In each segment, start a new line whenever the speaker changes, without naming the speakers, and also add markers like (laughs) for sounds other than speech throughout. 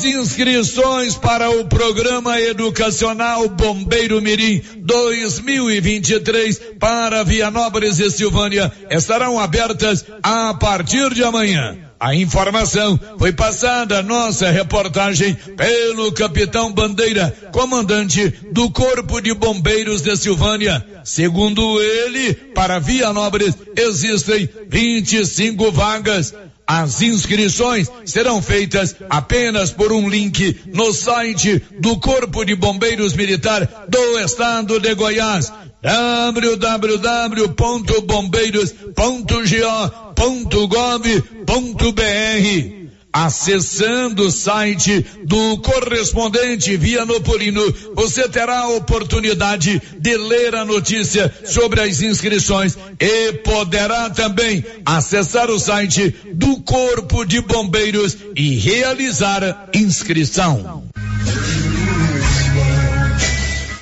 As inscrições para o programa educacional Bombeiro Mirim 2023 para Vianópolis e Silvânia estarão abertas a partir de amanhã. A informação foi passada à nossa reportagem pelo capitão Bandeira, comandante do Corpo de Bombeiros de Silvânia. Segundo ele, para Vianópolis existem 25 vagas. As inscrições serão feitas apenas por um link no site do Corpo de Bombeiros Militar do Estado de Goiás www.bombeiros.go.gov.br Acessando o site do correspondente Vianopolino, você terá a oportunidade de ler a notícia sobre as inscrições e poderá também acessar o site do Corpo de Bombeiros e realizar inscrição.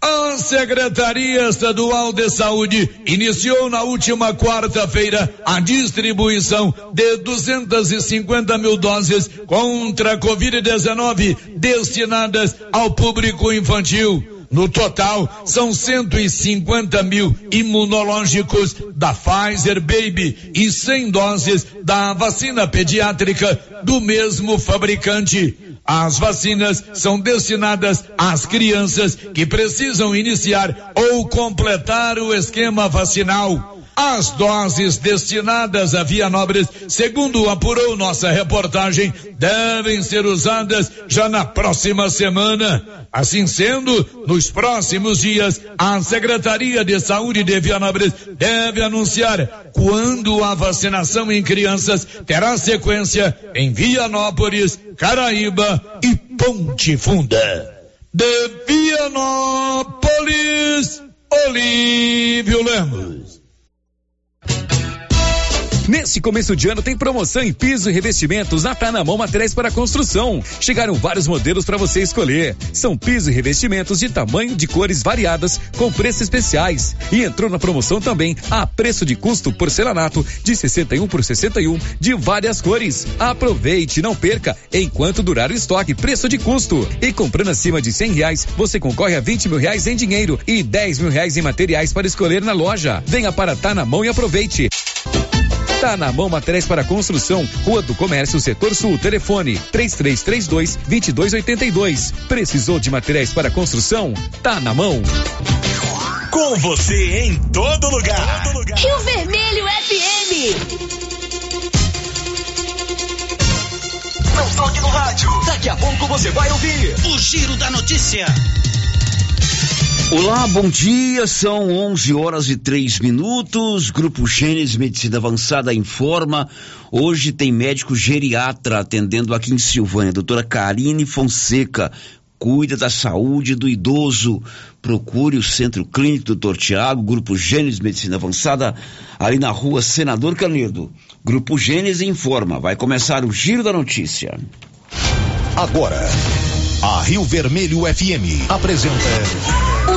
A Secretaria Estadual de Saúde iniciou na última quarta-feira a distribuição de 250 mil doses contra a Covid-19 destinadas ao público infantil. No total, são 150 mil imunológicos da Pfizer Baby e 100 doses da vacina pediátrica do mesmo fabricante. As vacinas são destinadas às crianças que precisam iniciar ou completar o esquema vacinal. As doses destinadas a Vianópolis, segundo apurou nossa reportagem, devem ser usadas já na próxima semana. Assim sendo, nos próximos dias, a Secretaria de Saúde de Vianópolis deve anunciar quando a vacinação em crianças terá sequência em Vianópolis, Caraíba e Ponte Funda. De Vianópolis, Olívio Lemos.
Nesse começo de ano tem promoção em piso e revestimentos na Tá na Mão Materiais para Construção. Chegaram vários modelos para você escolher. São piso e revestimentos de tamanho de cores variadas com preços especiais. E entrou na promoção também a preço de custo porcelanato de 61 por 61 de várias cores. Aproveite, não perca enquanto durar o estoque, preço de custo. E comprando acima de 100 reais, você concorre a 20 mil reais em dinheiro e 10 mil reais em materiais para escolher na loja. Venha para Tá na Mão e aproveite. Tá na mão materiais para construção, Rua do Comércio, Setor Sul, telefone 3332 2282. Precisou de materiais para construção? Tá na mão.
Com você em todo lugar. Todo lugar.
Rio Vermelho FM.
Não toque no rádio. Daqui a pouco você vai ouvir
o Giro da Notícia.
Olá, bom dia. São 11 horas e 3 minutos. Grupo Gênesis Medicina Avançada informa. Hoje tem médico geriatra atendendo aqui em Silvânia, doutora Karine Fonseca. Cuida da saúde do idoso. Procure o Centro Clínico Doutor Tiago, Grupo Gênesis Medicina Avançada, ali na rua Senador Canedo. Grupo Gênesis informa. Vai começar o Giro da Notícia.
Agora, a Rio Vermelho FM apresenta.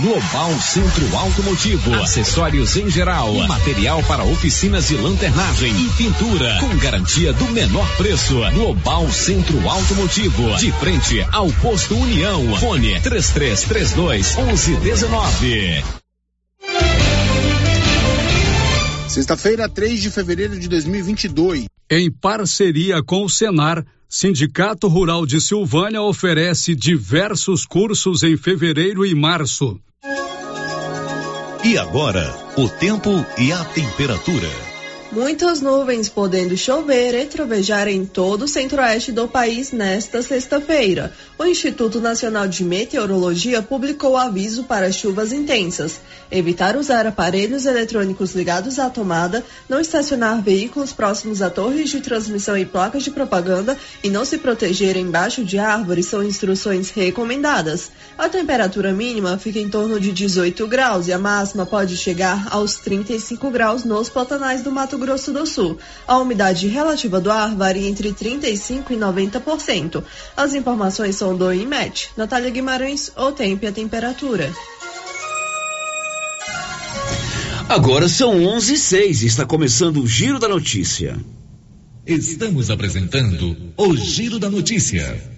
Global Centro Automotivo, acessórios em geral, material para oficinas de lanternagem e pintura, com garantia do menor preço. Global Centro Automotivo, de frente ao posto União. Fone 3332 1119.
Sexta-feira, 3 de fevereiro de 2022.
Em parceria com o Senar, Sindicato Rural de Silvânia oferece diversos cursos em fevereiro e março.
E agora, o tempo e a temperatura.
Muitas nuvens podendo chover e trovejar em todo o centro-oeste do país nesta sexta-feira. O Instituto Nacional de Meteorologia publicou aviso para chuvas intensas. Evitar usar aparelhos eletrônicos ligados à tomada, não estacionar veículos próximos a torres de transmissão e placas de propaganda e não se proteger embaixo de árvores são instruções recomendadas. A temperatura mínima fica em torno de 18 graus e a máxima pode chegar aos 35 graus nos Pantanais do Mato Grosso do Sul. A umidade relativa do ar varia entre 35% e 90%. As informações são do IMET. Natália Guimarães, o tempo e a temperatura.
Agora são 11 e 6 está começando o Giro da Notícia.
Estamos apresentando o Giro da Notícia.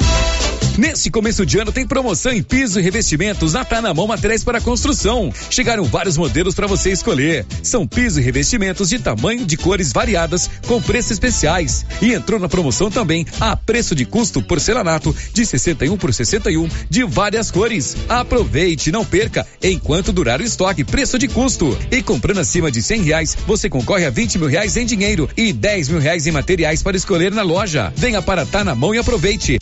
Nesse começo de ano tem promoção em piso e revestimentos na Tá na Mão Materiais para Construção. Chegaram vários modelos para você escolher. São piso e revestimentos de tamanho de cores variadas com preços especiais. E entrou na promoção também a preço de custo porcelanato de 61 por 61 de várias cores. Aproveite, não perca enquanto durar o estoque, preço de custo. E comprando acima de 100 reais, você concorre a 20 mil reais em dinheiro e 10 mil reais em materiais para escolher na loja. Venha para Tá na Mão e aproveite.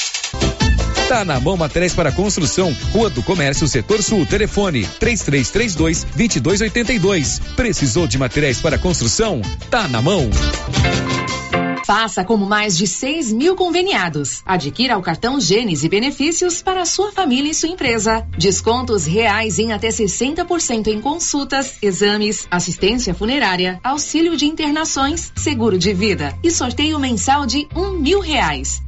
Tá na mão materiais para construção, Rua do Comércio, Setor Sul, telefone 3332 2282. Precisou de materiais para construção? Tá na mão.
Faça como mais de 6 mil conveniados. Adquira o cartão Gênesis e benefícios para sua família e sua empresa. Descontos reais em até 60% em consultas, exames, assistência funerária, auxílio de internações, seguro de vida e sorteio mensal de um mil reais.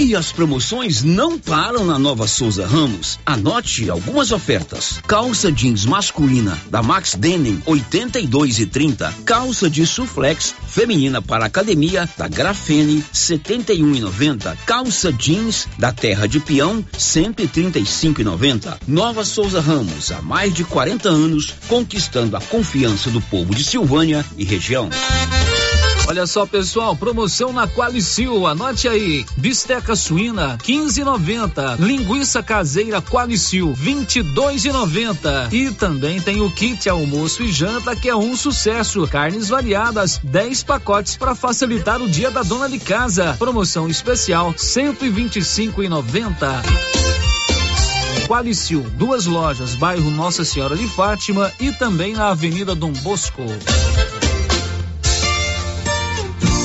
E as promoções não param na Nova Souza Ramos. Anote algumas ofertas. Calça jeans masculina da Max Denim 82 e 30. Calça de suflex feminina para academia da Grafene 71 e 90. Calça jeans da Terra de Peão 135 e 90. Nova Souza Ramos há mais de 40 anos conquistando a confiança do povo de Silvânia e região.
Olha só, pessoal, promoção na Qualicil, anote aí. Bisteca suína 15,90. Linguiça caseira Qualicil 22,90. E também tem o kit almoço e janta que é um sucesso. Carnes variadas, 10 pacotes para facilitar o dia da dona de casa. Promoção especial 125,90. Qualicil, duas lojas, bairro Nossa Senhora de Fátima e também na Avenida Dom Bosco.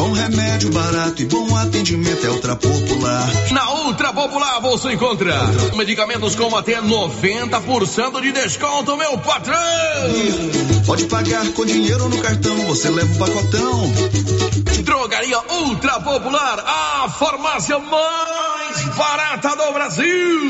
Bom remédio barato e bom atendimento é Ultra Popular.
Na Ultra Popular você encontra medicamentos com até 90% de desconto, meu patrão!
Pode pagar com dinheiro no cartão, você leva o pacotão.
Drogaria Ultra Popular, a farmácia mais barata do Brasil.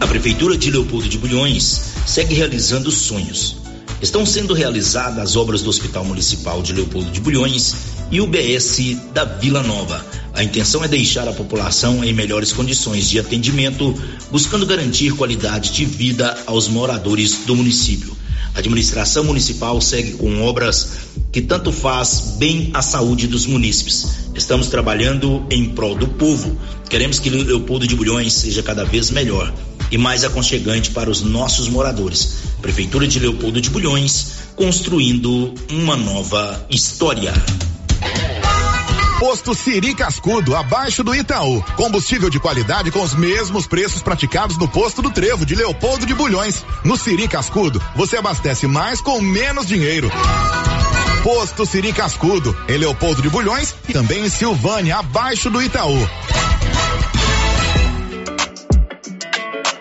A Prefeitura de Leopoldo de Bulhões segue realizando sonhos. Estão sendo realizadas as obras do Hospital Municipal de Leopoldo de Bulhões e o BS da Vila Nova. A intenção é deixar a população em melhores condições de atendimento, buscando garantir qualidade de vida aos moradores do município. A administração municipal segue com obras que tanto faz bem à saúde dos munícipes. Estamos trabalhando em prol do povo. Queremos que Leopoldo de Bulhões seja cada vez melhor e mais aconchegante para os nossos moradores. Prefeitura de Leopoldo de Bulhões, construindo uma nova história.
Posto Siri Cascudo, abaixo do Itaú. Combustível de qualidade com os mesmos preços praticados no posto do Trevo de Leopoldo de Bulhões. No Siri Cascudo, você abastece mais com menos dinheiro. Posto Siri Cascudo, em Leopoldo de Bulhões e também em Silvânia, abaixo do Itaú.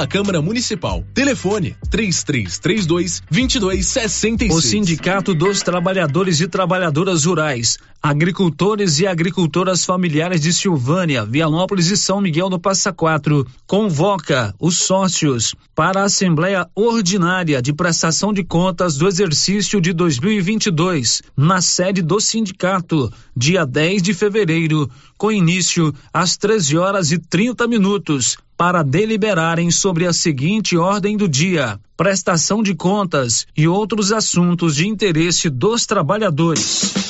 da Câmara Municipal. Telefone 3332 2266.
O Sindicato dos Trabalhadores e Trabalhadoras Rurais, Agricultores e Agricultoras Familiares de Silvânia, Vianópolis e São Miguel do Passa Quatro convoca os sócios para a Assembleia Ordinária de Prestação de Contas do exercício de 2022, na sede do sindicato, dia 10 de fevereiro, com início às 13 horas e 30 minutos para deliberarem sobre a seguinte ordem do dia: prestação de contas e outros assuntos de interesse dos trabalhadores.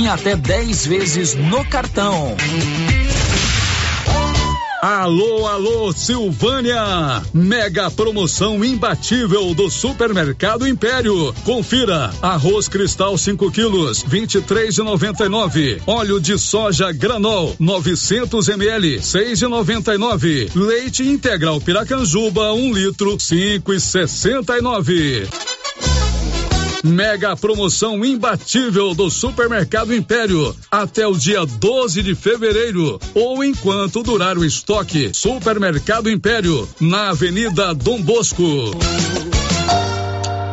até 10 vezes no cartão.
Alô, alô, Silvânia! Mega promoção imbatível do Supermercado Império. Confira: arroz cristal 5 quilos, 23,99. Óleo de soja granol 900 ml, 6,99. Leite integral Piracanjuba 1 um litro, 5,69. Mega promoção imbatível do Supermercado Império até o dia 12 de fevereiro ou enquanto durar o estoque. Supermercado Império na Avenida Dom Bosco.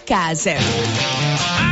casa.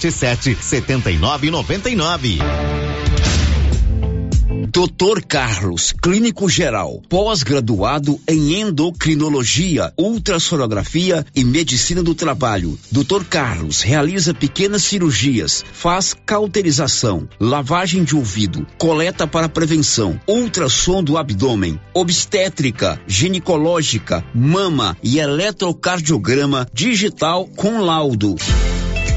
99677 7999.
Dr. Carlos, clínico geral, pós-graduado em endocrinologia, ultrassonografia e medicina do trabalho. Dr. Carlos realiza pequenas cirurgias, faz cauterização, lavagem de ouvido, coleta para prevenção, ultrassom do abdômen, obstétrica, ginecológica, mama e eletrocardiograma digital com laudo.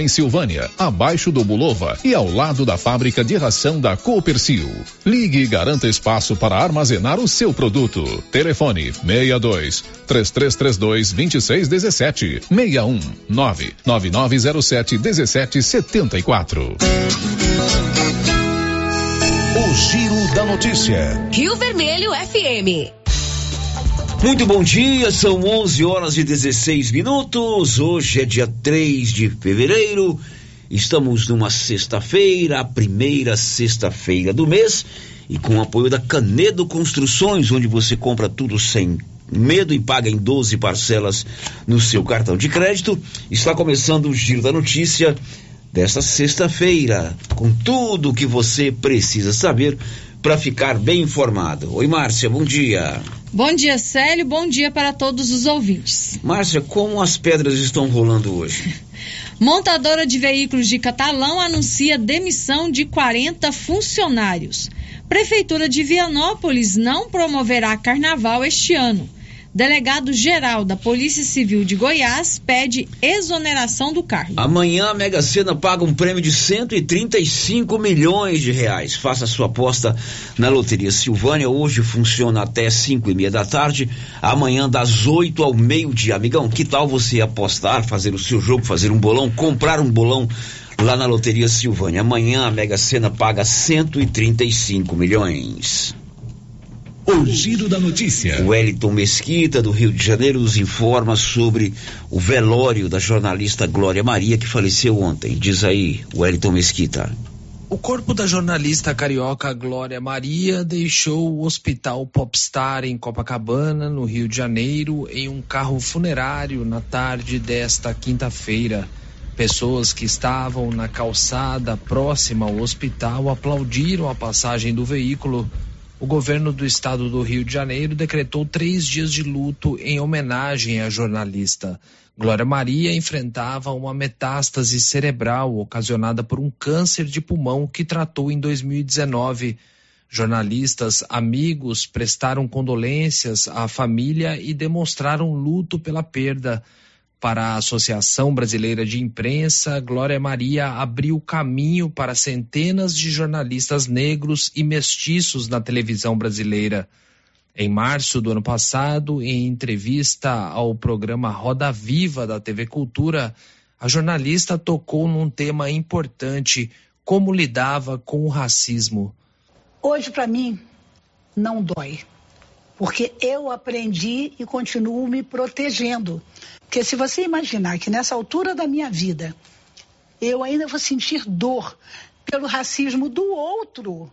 em Silvânia, abaixo do Bulova e ao lado da fábrica de ração da Coopercil. Ligue e garanta espaço para armazenar o seu produto. Telefone 62 3332 2617 61 99907 1774.
O Giro da Notícia.
Rio Vermelho FM.
Muito bom dia, são 11 horas e 16 minutos. Hoje é dia 3 de fevereiro. Estamos numa sexta-feira, a primeira sexta-feira do mês, e com o apoio da Canedo Construções, onde você compra tudo sem medo e paga em 12 parcelas no seu cartão de crédito. Está começando o Giro da Notícia desta sexta-feira, com tudo o que você precisa saber para ficar bem informado. Oi, Márcia, bom dia.
Bom dia, Célio. Bom dia para todos os ouvintes.
Márcia, como as pedras estão rolando hoje? (laughs)
Montadora de veículos de Catalão anuncia demissão de 40 funcionários. Prefeitura de Vianópolis não promoverá carnaval este ano. Delegado-geral da Polícia Civil de Goiás pede exoneração do cargo.
Amanhã a Mega Sena paga um prêmio de 135 milhões de reais. Faça sua aposta na Loteria Silvânia. Hoje funciona até 5 e meia da tarde. Amanhã das 8 ao meio-dia. Amigão, que tal você apostar, fazer o seu jogo, fazer um bolão, comprar um bolão lá na Loteria Silvânia? Amanhã a Mega Sena paga 135 milhões.
O Giro da Notícia.
O Wellington Mesquita, do Rio de Janeiro, nos informa sobre o velório da jornalista Glória Maria, que faleceu ontem. Diz aí, Wellington Mesquita.
O corpo da jornalista carioca Glória Maria deixou o Hospital Popstar em Copacabana, no Rio de Janeiro, em um carro funerário na tarde desta quinta-feira. Pessoas que estavam na calçada próxima ao hospital aplaudiram a passagem do veículo o governo do estado do Rio de Janeiro decretou três dias de luto em homenagem à jornalista. Glória Maria enfrentava uma metástase cerebral ocasionada por um câncer de pulmão que tratou em 2019. Jornalistas, amigos prestaram condolências à família e demonstraram luto pela perda. Para a Associação Brasileira de Imprensa, Glória Maria abriu caminho para centenas de jornalistas negros e mestiços na televisão brasileira. Em março do ano passado, em entrevista ao programa Roda Viva da TV Cultura, a jornalista tocou num tema importante: como lidava com o racismo.
Hoje, para mim, não dói, porque eu aprendi e continuo me protegendo. Porque se você imaginar que nessa altura da minha vida eu ainda vou sentir dor pelo racismo do outro,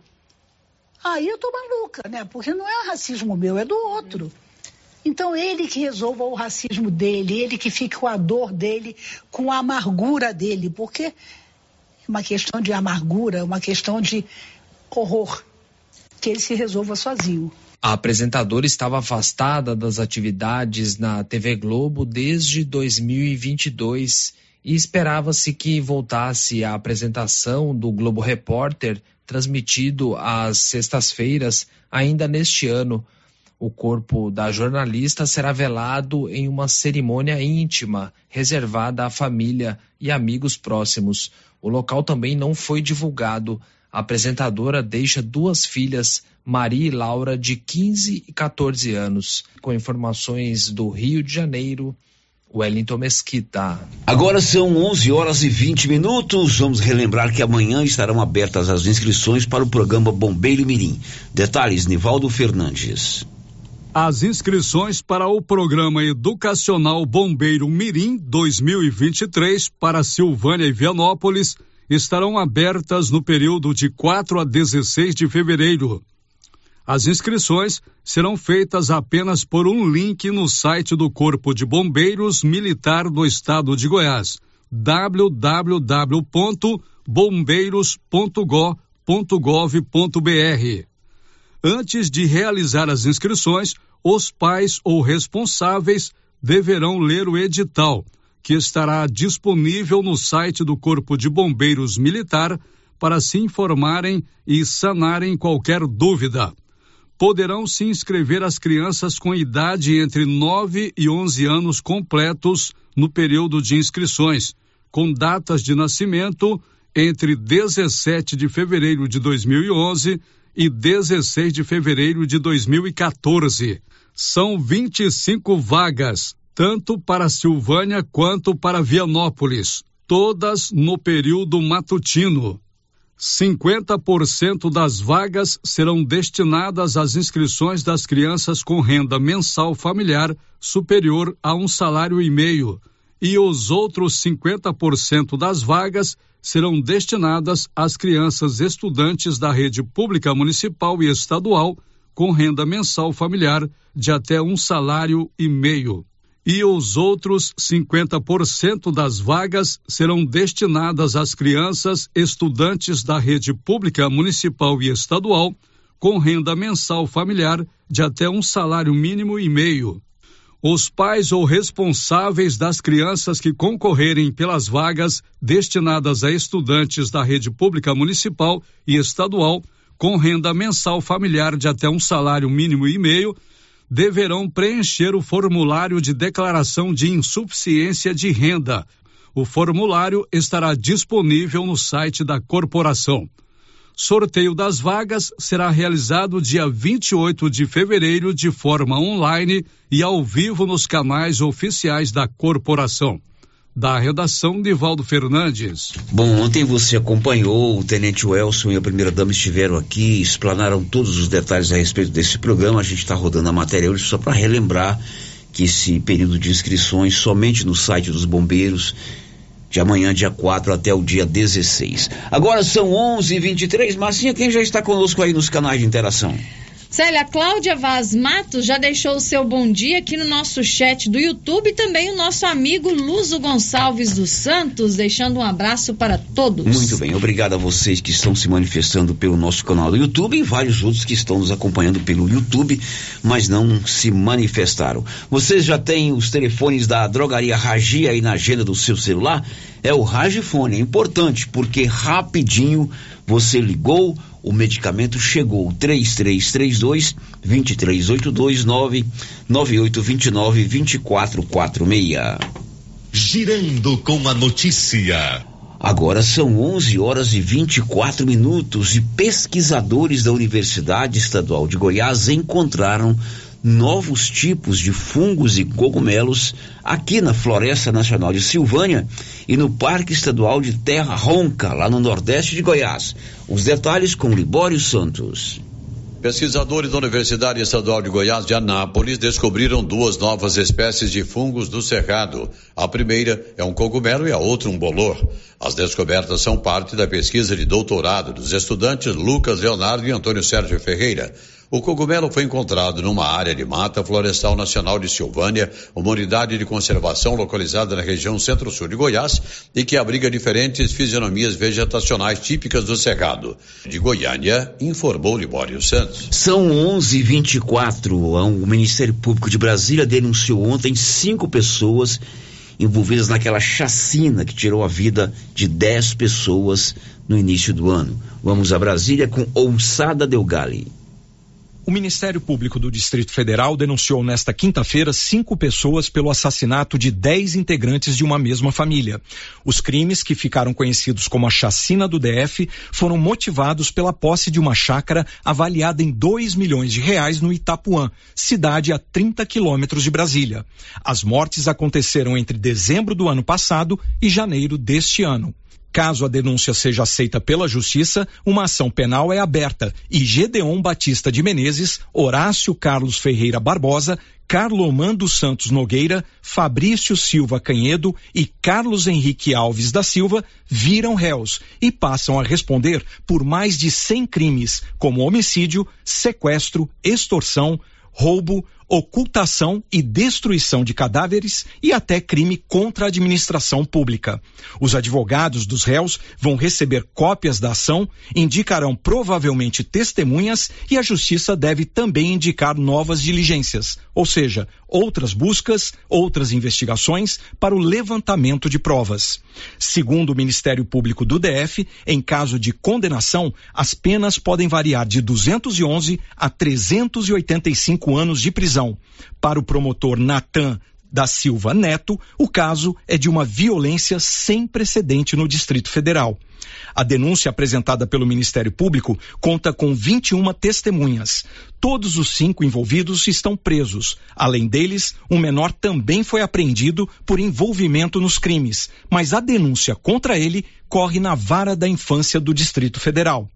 aí eu tô maluca, né? Porque não é racismo meu, é do outro. Então ele que resolva o racismo dele, ele que fique com a dor dele, com a amargura dele, porque é uma questão de amargura, uma questão de horror, que ele se resolva sozinho.
A apresentadora estava afastada das atividades na TV Globo desde 2022 e esperava-se que voltasse à apresentação do Globo Repórter, transmitido às sextas-feiras, ainda neste ano. O corpo da jornalista será velado em uma cerimônia íntima, reservada à família e amigos próximos. O local também não foi divulgado. A apresentadora deixa duas filhas, Maria e Laura, de 15 e 14 anos. Com informações do Rio de Janeiro, Wellington Mesquita.
Agora são 11 horas e 20 minutos. Vamos relembrar que amanhã estarão abertas as inscrições para o programa Bombeiro Mirim. Detalhes, Nivaldo Fernandes.
As inscrições para o programa educacional Bombeiro Mirim 2023 para Silvânia e Vianópolis estarão abertas no período de 4 a 16 de fevereiro. As inscrições serão feitas apenas por um link no site do Corpo de Bombeiros Militar do Estado de Goiás, www.bombeiros.go.gov.br. Antes de realizar as inscrições, os pais ou responsáveis deverão ler o edital, que estará disponível no site do Corpo de Bombeiros Militar para se informarem e sanarem qualquer dúvida. Poderão se inscrever as crianças com idade entre 9 e 11 anos completos no período de inscrições, com datas de nascimento entre 17 de fevereiro de 2011 e 16 de fevereiro de 2014. São 25 vagas, tanto para Silvânia quanto para Vianópolis, todas no período matutino. 50% das vagas serão destinadas às inscrições das crianças com renda mensal familiar superior a um salário e meio, e os outros 50% das vagas serão destinadas às crianças estudantes da rede pública municipal e estadual com renda mensal familiar de até um salário e meio. E os outros 50% das vagas serão destinadas às crianças estudantes da rede pública municipal e estadual com renda mensal familiar de até um salário mínimo e meio. Os pais ou responsáveis das crianças que concorrerem pelas vagas destinadas a estudantes da rede pública municipal e estadual com renda mensal familiar de até um salário mínimo e meio deverão preencher o formulário de declaração de insuficiência de renda. O formulário estará disponível no site da corporação. Sorteio das vagas será realizado dia 28 de fevereiro de forma online e ao vivo nos canais oficiais da corporação. Da redação de Valdo Fernandes.
Bom, ontem você acompanhou, o Tenente Welson e a primeira dama estiveram aqui, explanaram todos os detalhes a respeito desse programa. A gente está rodando a matéria hoje só para relembrar que esse período de inscrições somente no site dos bombeiros de amanhã, dia 4 até o dia 16. Agora são 11h23. Marcinha, quem já está conosco aí nos canais de interação?
Célia, Cláudia Vaz Matos já deixou o seu bom dia aqui no nosso chat do YouTube e também o nosso amigo Luzo Gonçalves dos Santos, deixando um abraço para todos.
Muito bem, obrigado a vocês que estão se manifestando pelo nosso canal do YouTube e vários outros que estão nos acompanhando pelo YouTube, mas não se manifestaram. Vocês já têm os telefones da drogaria Ragia aí na agenda do seu celular? É o Ragifone, é importante porque rapidinho você ligou o medicamento chegou. 3332 2382 99829 2446.
Girando com a notícia.
Agora são 11 horas e 24 minutos e pesquisadores da Universidade Estadual de Goiás encontraram novos tipos de fungos e cogumelos aqui na Floresta Nacional de Silvânia e no Parque Estadual de Terra Ronca, lá no Nordeste de Goiás. Os detalhes com Libório Santos.
Pesquisadores da Universidade Estadual de Goiás de Anápolis descobriram duas novas espécies de fungos do cerrado. A primeira é um cogumelo e a outra um bolor. As descobertas são parte da pesquisa de doutorado dos estudantes Lucas Leonardo e Antônio Sérgio Ferreira. O cogumelo foi encontrado numa área de mata florestal nacional de Silvânia, uma unidade de conservação localizada na região centro-sul de Goiás e que abriga diferentes fisionomias vegetacionais típicas do cerrado. De Goiânia, informou Libório Santos.
São 11:24. O Ministério Público de Brasília denunciou ontem cinco pessoas envolvidas naquela chacina que tirou a vida de 10 pessoas no início do ano. Vamos a Brasília com Ouçada Delgali.
O Ministério Público do Distrito Federal denunciou nesta quinta-feira cinco pessoas pelo assassinato de dez integrantes de uma mesma família. Os crimes, que ficaram conhecidos como a chacina do DF, foram motivados pela posse de uma chácara avaliada em 2 milhões de reais no Itapuã, cidade a 30 quilômetros de Brasília. As mortes aconteceram entre dezembro do ano passado e janeiro deste ano. Caso a denúncia seja aceita pela Justiça, uma ação penal é aberta. E Gedeon Batista de Menezes, Horácio Carlos Ferreira Barbosa, Carlomã dos Santos Nogueira, Fabrício Silva Canhedo e Carlos Henrique Alves da Silva viram réus e passam a responder por mais de 100 crimes, como homicídio, sequestro, extorsão, roubo, ocultação e destruição de cadáveres e até crime contra a administração pública. Os advogados dos réus vão receber cópias da ação, indicarão provavelmente testemunhas e a justiça deve também indicar novas diligências, ou seja, outras buscas, outras investigações para o levantamento de provas. Segundo o Ministério Público do DF, em caso de condenação, as penas podem variar de 211 a 385 anos de prisão prisão. Para o promotor Natan da Silva Neto, o caso é de uma violência sem precedente no Distrito Federal. A denúncia apresentada pelo Ministério Público conta com 21 testemunhas. Todos os cinco envolvidos estão presos. Além deles, um menor também foi apreendido por envolvimento nos crimes, mas a denúncia contra ele corre na vara da infância do Distrito Federal.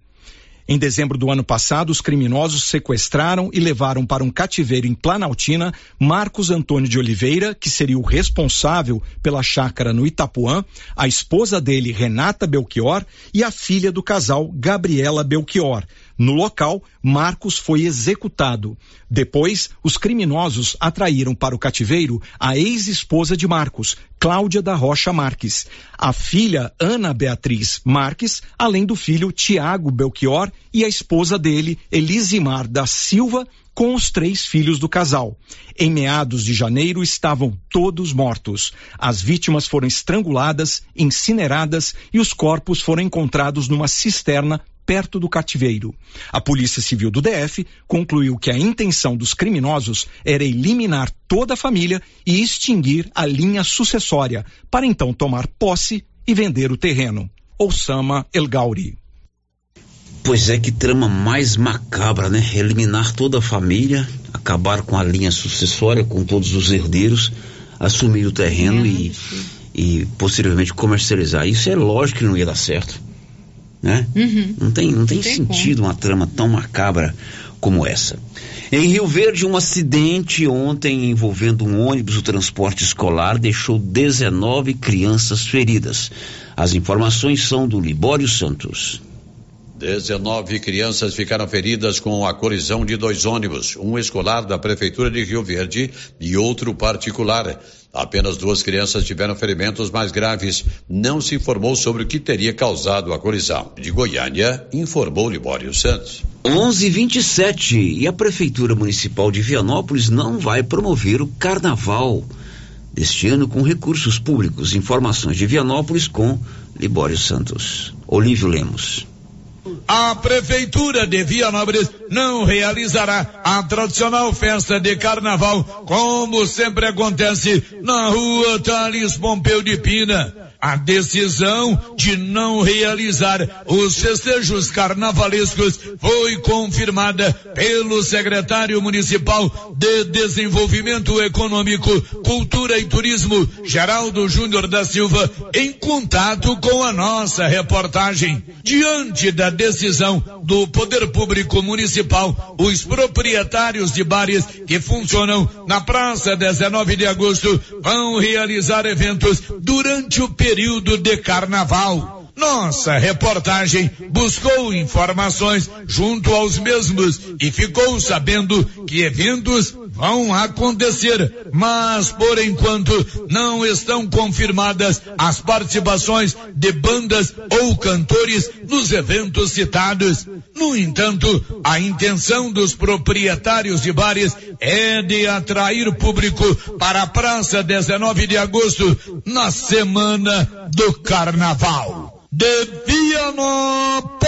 Em dezembro do ano passado, os criminosos sequestraram e levaram para um cativeiro em Planaltina Marcos Antônio de Oliveira, que seria o responsável pela chácara no Itapuã, a esposa dele, Renata Belchior, e a filha do casal, Gabriela Belchior. No local, Marcos foi executado. Depois, os criminosos atraíram para o cativeiro a ex-esposa de Marcos, Cláudia da Rocha Marques, a filha Ana Beatriz Marques, além do filho Tiago Belchior e a esposa dele, Elisimar da Silva, com os três filhos do casal. Em meados de janeiro estavam todos mortos. As vítimas foram estranguladas, incineradas e os corpos foram encontrados numa cisterna perto do cativeiro. A Polícia Civil do DF concluiu que a intenção dos criminosos era eliminar toda a família e extinguir a linha sucessória, para então tomar posse e vender o terreno. Osama El Gauri.
Pois é, que trama mais macabra, né? Eliminar toda a família, acabar com a linha sucessória, com todos os herdeiros, assumir o terreno é, e, e posteriormente comercializar. Isso é lógico que não ia dar certo né? Uhum. Não tem, não tem, tem sentido como. uma trama tão macabra como essa. Em Rio Verde, um acidente ontem envolvendo um ônibus do transporte escolar deixou 19 crianças feridas. As informações são do Libório Santos.
19 crianças ficaram feridas com a colisão de dois ônibus, um escolar da Prefeitura de Rio Verde e outro particular. Apenas duas crianças tiveram ferimentos mais graves. Não se informou sobre o que teria causado a colisão. De Goiânia, informou Libório Santos.
11:27 e a Prefeitura Municipal de Vianópolis não vai promover o Carnaval deste ano com recursos públicos. Informações de Vianópolis com Libório Santos. Olívio Lemos.
A Prefeitura de Vianópolis não realizará a tradicional festa de carnaval, como sempre acontece na rua Thales Pompeu de Pina. A decisão de não realizar os festejos carnavalescos foi confirmada pelo secretário municipal de Desenvolvimento Econômico, Cultura e Turismo, Geraldo Júnior da Silva, em contato com a nossa reportagem. Diante da decisão do Poder Público Municipal, os proprietários de bares que funcionam na Praça 19 de Agosto vão realizar eventos durante o período período de carnaval. Nossa reportagem buscou informações junto aos mesmos e ficou sabendo que eventos vão acontecer, mas por enquanto não estão confirmadas as participações de bandas ou cantores nos eventos citados. No entanto, a intenção dos proprietários de bares é de atrair público para a Praça 19 de Agosto na semana do Carnaval. De Vianópolis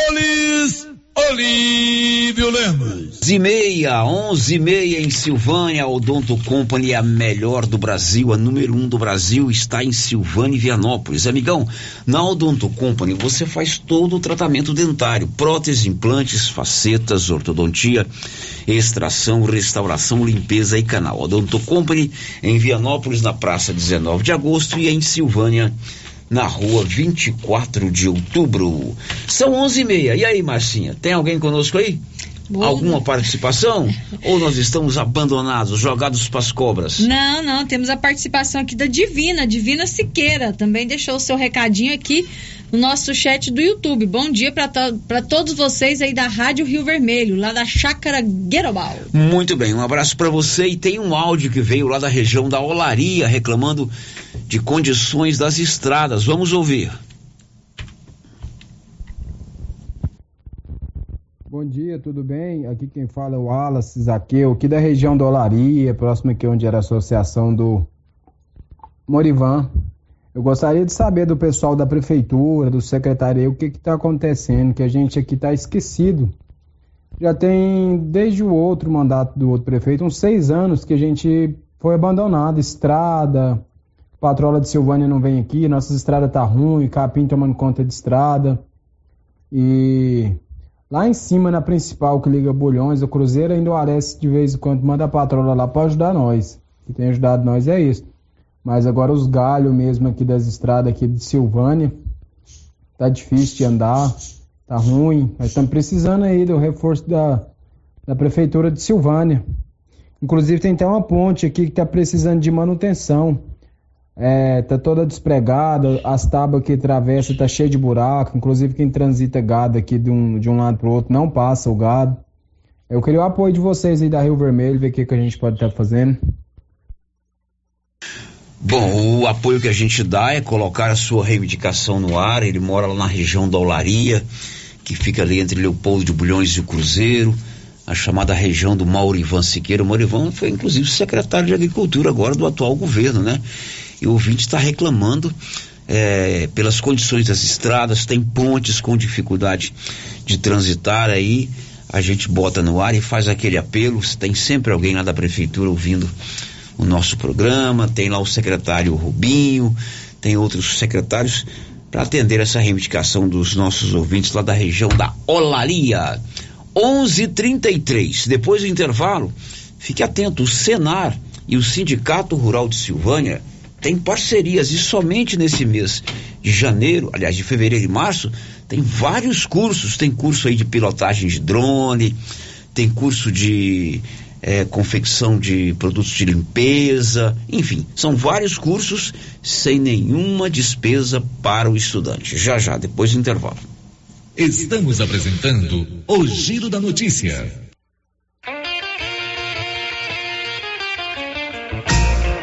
Olívio Lemos.
11 e meia, 11 e meia em Silvânia, a Odonto Company é a melhor do Brasil, a número um do Brasil está em Silvânia e Vianópolis. Amigão, na Odonto Company você faz todo o tratamento dentário, próteses, implantes, facetas, ortodontia, extração, restauração, limpeza e canal. Odonto Company em Vianópolis, na praça 19 de agosto e em Silvânia, na rua 24 de outubro. São 11 e meia. E aí, Marcinha, tem alguém conosco aí?
Boa.
Alguma participação? Ou nós estamos abandonados, jogados para as cobras?
Não, não, temos a participação aqui da Divina, Divina Siqueira, também deixou o seu recadinho aqui no nosso chat do YouTube. Bom dia para to todos vocês aí da Rádio Rio Vermelho, lá da Chácara Guerobal.
Muito bem, um abraço para você e tem um áudio que veio lá da região da Olaria reclamando de condições das estradas. Vamos ouvir.
Bom dia, tudo bem? Aqui quem fala é o Wallace Zaqueu, aqui da região da Olaria, próximo aqui onde era a associação do Morivan. Eu gostaria de saber do pessoal da prefeitura, do secretário, o que está acontecendo, que a gente aqui está esquecido. Já tem, desde o outro mandato do outro prefeito, uns seis anos que a gente foi abandonado. Estrada, patrola de Silvânia não vem aqui, nossas estradas tá ruim, capim tomando conta de estrada. E lá em cima, na principal que liga Bulhões, o Cruzeiro ainda o Arece de vez em quando manda a patrola lá para ajudar nós. Que tem ajudado nós é isso. Mas agora os galhos mesmo aqui das estradas aqui de Silvânia, tá difícil de andar, tá ruim. Nós estamos precisando aí do reforço da, da prefeitura de Silvânia. Inclusive tem até uma ponte aqui que tá precisando de manutenção. É, tá toda despregada, as tábuas que atravessa tá cheia de buraco, inclusive quem transita gado aqui de um, de um lado pro outro não passa o gado. Eu queria o apoio de vocês aí da Rio Vermelho, ver o que, que a gente pode estar tá fazendo.
Bom, o apoio que a gente dá é colocar a sua reivindicação no ar. Ele mora lá na região da Olaria, que fica ali entre Leopoldo de Bulhões e o Cruzeiro, a chamada região do Maurivan Siqueira. O Maurivan foi inclusive secretário de Agricultura agora do atual governo, né? E o ouvinte está reclamando é, pelas condições das estradas, tem pontes com dificuldade de transitar aí. A gente bota no ar e faz aquele apelo. Tem sempre alguém lá da prefeitura ouvindo o nosso programa, tem lá o secretário Rubinho, tem outros secretários para atender essa reivindicação dos nossos ouvintes lá da região da Olaria. 11:33. Depois do intervalo, fique atento, o Senar e o Sindicato Rural de Silvânia têm parcerias e somente nesse mês de janeiro, aliás, de fevereiro e março, tem vários cursos, tem curso aí de pilotagem de drone, tem curso de é, confecção de produtos de limpeza, enfim, são vários cursos sem nenhuma despesa para o estudante. Já já, depois do intervalo.
Estamos apresentando o Giro da Notícia.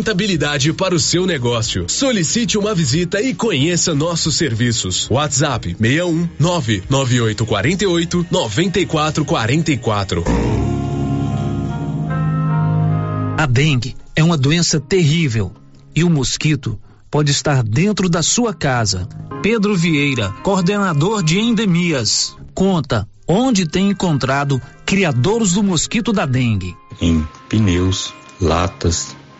rentabilidade para o seu negócio. Solicite uma visita e conheça nossos serviços. WhatsApp 61 99848 9444.
A dengue é uma doença terrível e o mosquito pode estar dentro da sua casa. Pedro Vieira, coordenador de endemias, conta onde tem encontrado criadores do mosquito da dengue.
Em pneus, latas,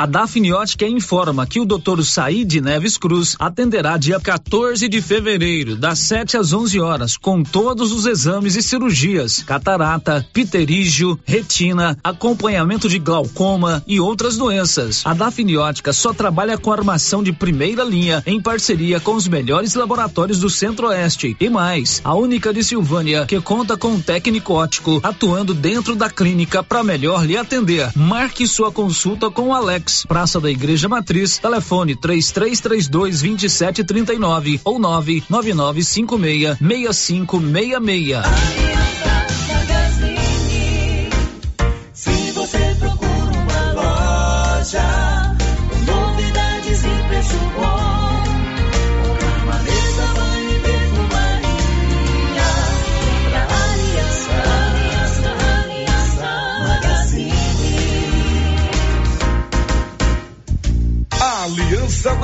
A Dafniótica informa que o Dr. Said Neves Cruz atenderá dia 14 de fevereiro, das 7 às 11 horas, com todos os exames e cirurgias: catarata, pterígio, retina, acompanhamento de glaucoma e outras doenças. A Dafniótica só trabalha com armação de primeira linha em parceria com os melhores laboratórios do Centro-Oeste e mais, a única de Silvânia que conta com um técnico ótico atuando dentro da clínica para melhor lhe atender. Marque sua consulta com o Alex Praça da Igreja Matriz, telefone 3332 2739 ou 99956 6566.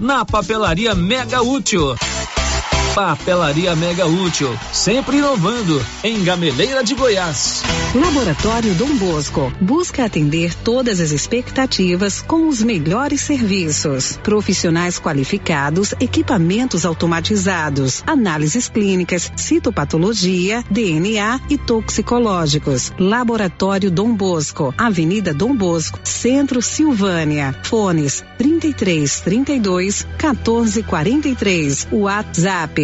na Papelaria Mega Útil. Papelaria Mega Útil, sempre inovando, em Gameleira de Goiás.
Laboratório Dom Bosco busca atender todas as expectativas com os melhores serviços. Profissionais qualificados, equipamentos automatizados, análises clínicas, citopatologia, DNA e toxicológicos. Laboratório Dom Bosco, Avenida Dom Bosco, Centro Silvânia. Fones 33 32 14 43. WhatsApp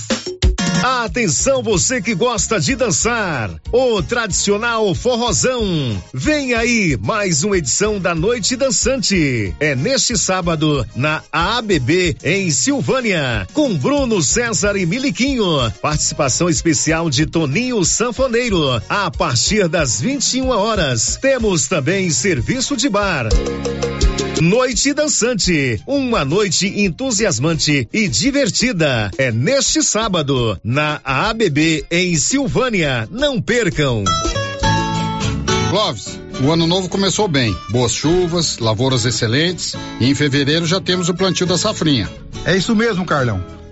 Atenção você que gosta de dançar, o tradicional forrozão. Vem aí mais uma edição da Noite Dançante. É neste sábado na ABB em Silvânia, com Bruno César e Miliquinho. Participação especial de Toninho Sanfoneiro a partir das 21 horas. Temos também serviço de bar. Noite Dançante, uma noite entusiasmante e divertida. É neste sábado, na ABB em Silvânia. Não percam.
Clóvis, o ano novo começou bem. Boas chuvas, lavouras excelentes e em fevereiro já temos o plantio da safrinha.
É isso mesmo, Carlão.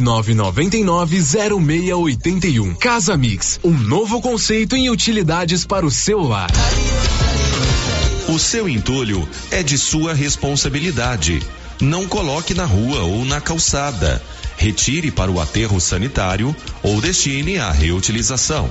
999990681. Casa Mix, um novo conceito em utilidades para o celular.
O seu entulho é de sua responsabilidade. Não coloque na rua ou na calçada. Retire para o aterro sanitário ou destine à reutilização.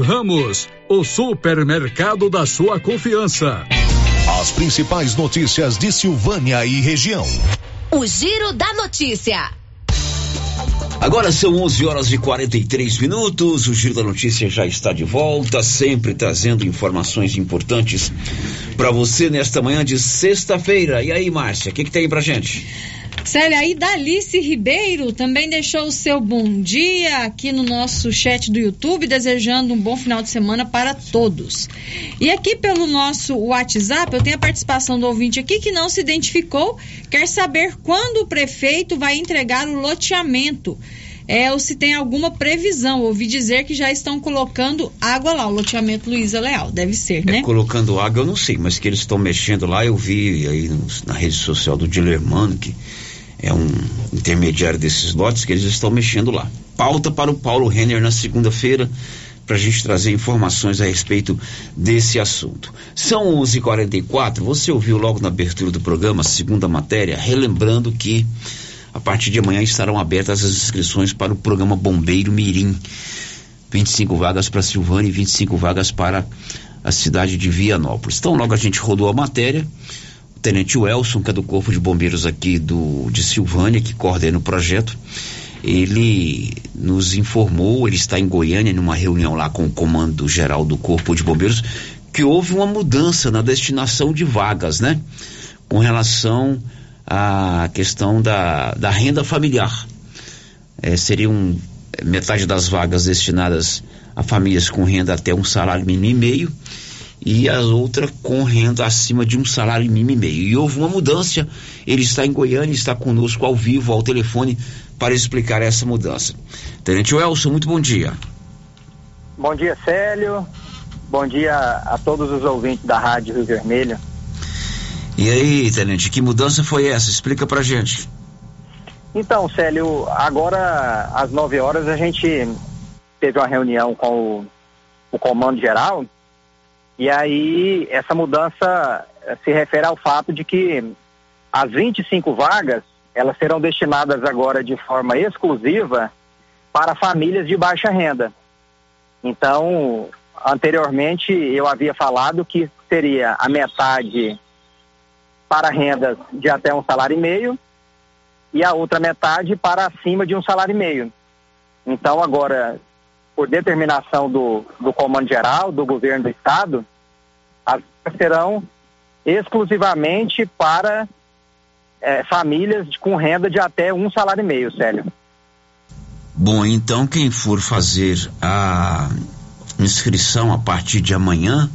Ramos, o supermercado da sua confiança.
As principais notícias de Silvânia e região.
O Giro da Notícia.
Agora são 11 horas e 43 minutos. O Giro da Notícia já está de volta, sempre trazendo informações importantes para você nesta manhã de sexta-feira. E aí, Márcia, o que, que tem pra gente?
Célia, aí Dalice Ribeiro também deixou o seu bom dia aqui no nosso chat do YouTube, desejando um bom final de semana para todos. E aqui pelo nosso WhatsApp, eu tenho a participação do ouvinte aqui que não se identificou, quer saber quando o prefeito vai entregar o loteamento. É, ou se tem alguma previsão. Ouvi dizer que já estão colocando água lá, o loteamento Luiza Leal. Deve ser, né?
É, colocando água eu não sei, mas que eles estão mexendo lá, eu vi aí na rede social do Dilermano, que é um intermediário desses lotes, que eles estão mexendo lá. Pauta para o Paulo Renner na segunda-feira, para a gente trazer informações a respeito desse assunto. São 11:44. h 44 você ouviu logo na abertura do programa, segunda matéria, relembrando que a partir de amanhã estarão abertas as inscrições para o programa Bombeiro Mirim. 25 vagas para Silvânia e 25 vagas para a cidade de Vianópolis. Então, logo a gente rodou a matéria. Tenente Welson, que é do Corpo de Bombeiros aqui do, de Silvânia, que coordena o projeto, ele nos informou, ele está em Goiânia, numa reunião lá com o comando geral do Corpo de Bombeiros, que houve uma mudança na destinação de vagas, né? Com relação à questão da, da renda familiar. É, seriam metade das vagas destinadas a famílias com renda até um salário mínimo e meio e a outra com renda acima de um salário mínimo e meio. E houve uma mudança, ele está em Goiânia, está conosco ao vivo, ao telefone, para explicar essa mudança. Tenente Welson, muito bom dia.
Bom dia, Célio. Bom dia a todos os ouvintes da Rádio Rio Vermelho.
E aí, Tenente, que mudança foi essa? Explica pra gente.
Então, Célio, agora às 9 horas a gente teve uma reunião com o, o Comando Geral e aí essa mudança eh, se refere ao fato de que as 25 vagas elas serão destinadas agora de forma exclusiva para famílias de baixa renda. Então, anteriormente eu havia falado que seria a metade para rendas de até um salário e meio e a outra metade para acima de um salário e meio. Então, agora, por determinação do, do Comando Geral, do Governo do Estado, as serão exclusivamente para eh, famílias com renda de até um salário e meio, Célio.
Bom, então quem for fazer a inscrição a partir de amanhã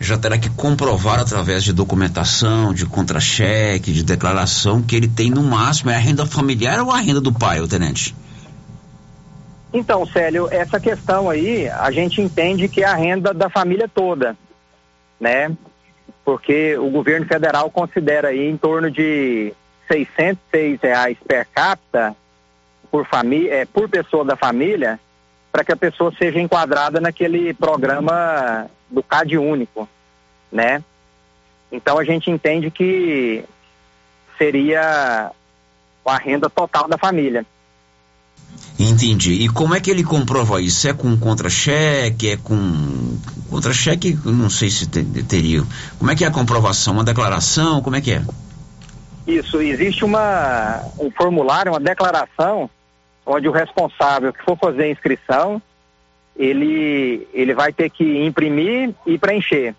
já terá que comprovar através de documentação, de contra-cheque, de declaração que ele tem no máximo é a renda familiar ou a renda do pai, ô tenente?
Então, Célio, essa questão aí, a gente entende que é a renda da família toda, né? Porque o governo federal considera aí em torno de 606 reais per capita por família, é, por pessoa da família, para que a pessoa seja enquadrada naquele programa do CAD único, né? Então a gente entende que seria a renda total da família.
Entendi. E como é que ele comprova isso? É com contra-cheque? É com. Contra-cheque, não sei se te- teria. Como é que é a comprovação? Uma declaração? Como é que é?
Isso, existe uma, um formulário, uma declaração, onde o responsável que for fazer a inscrição, ele, ele vai ter que imprimir e preencher.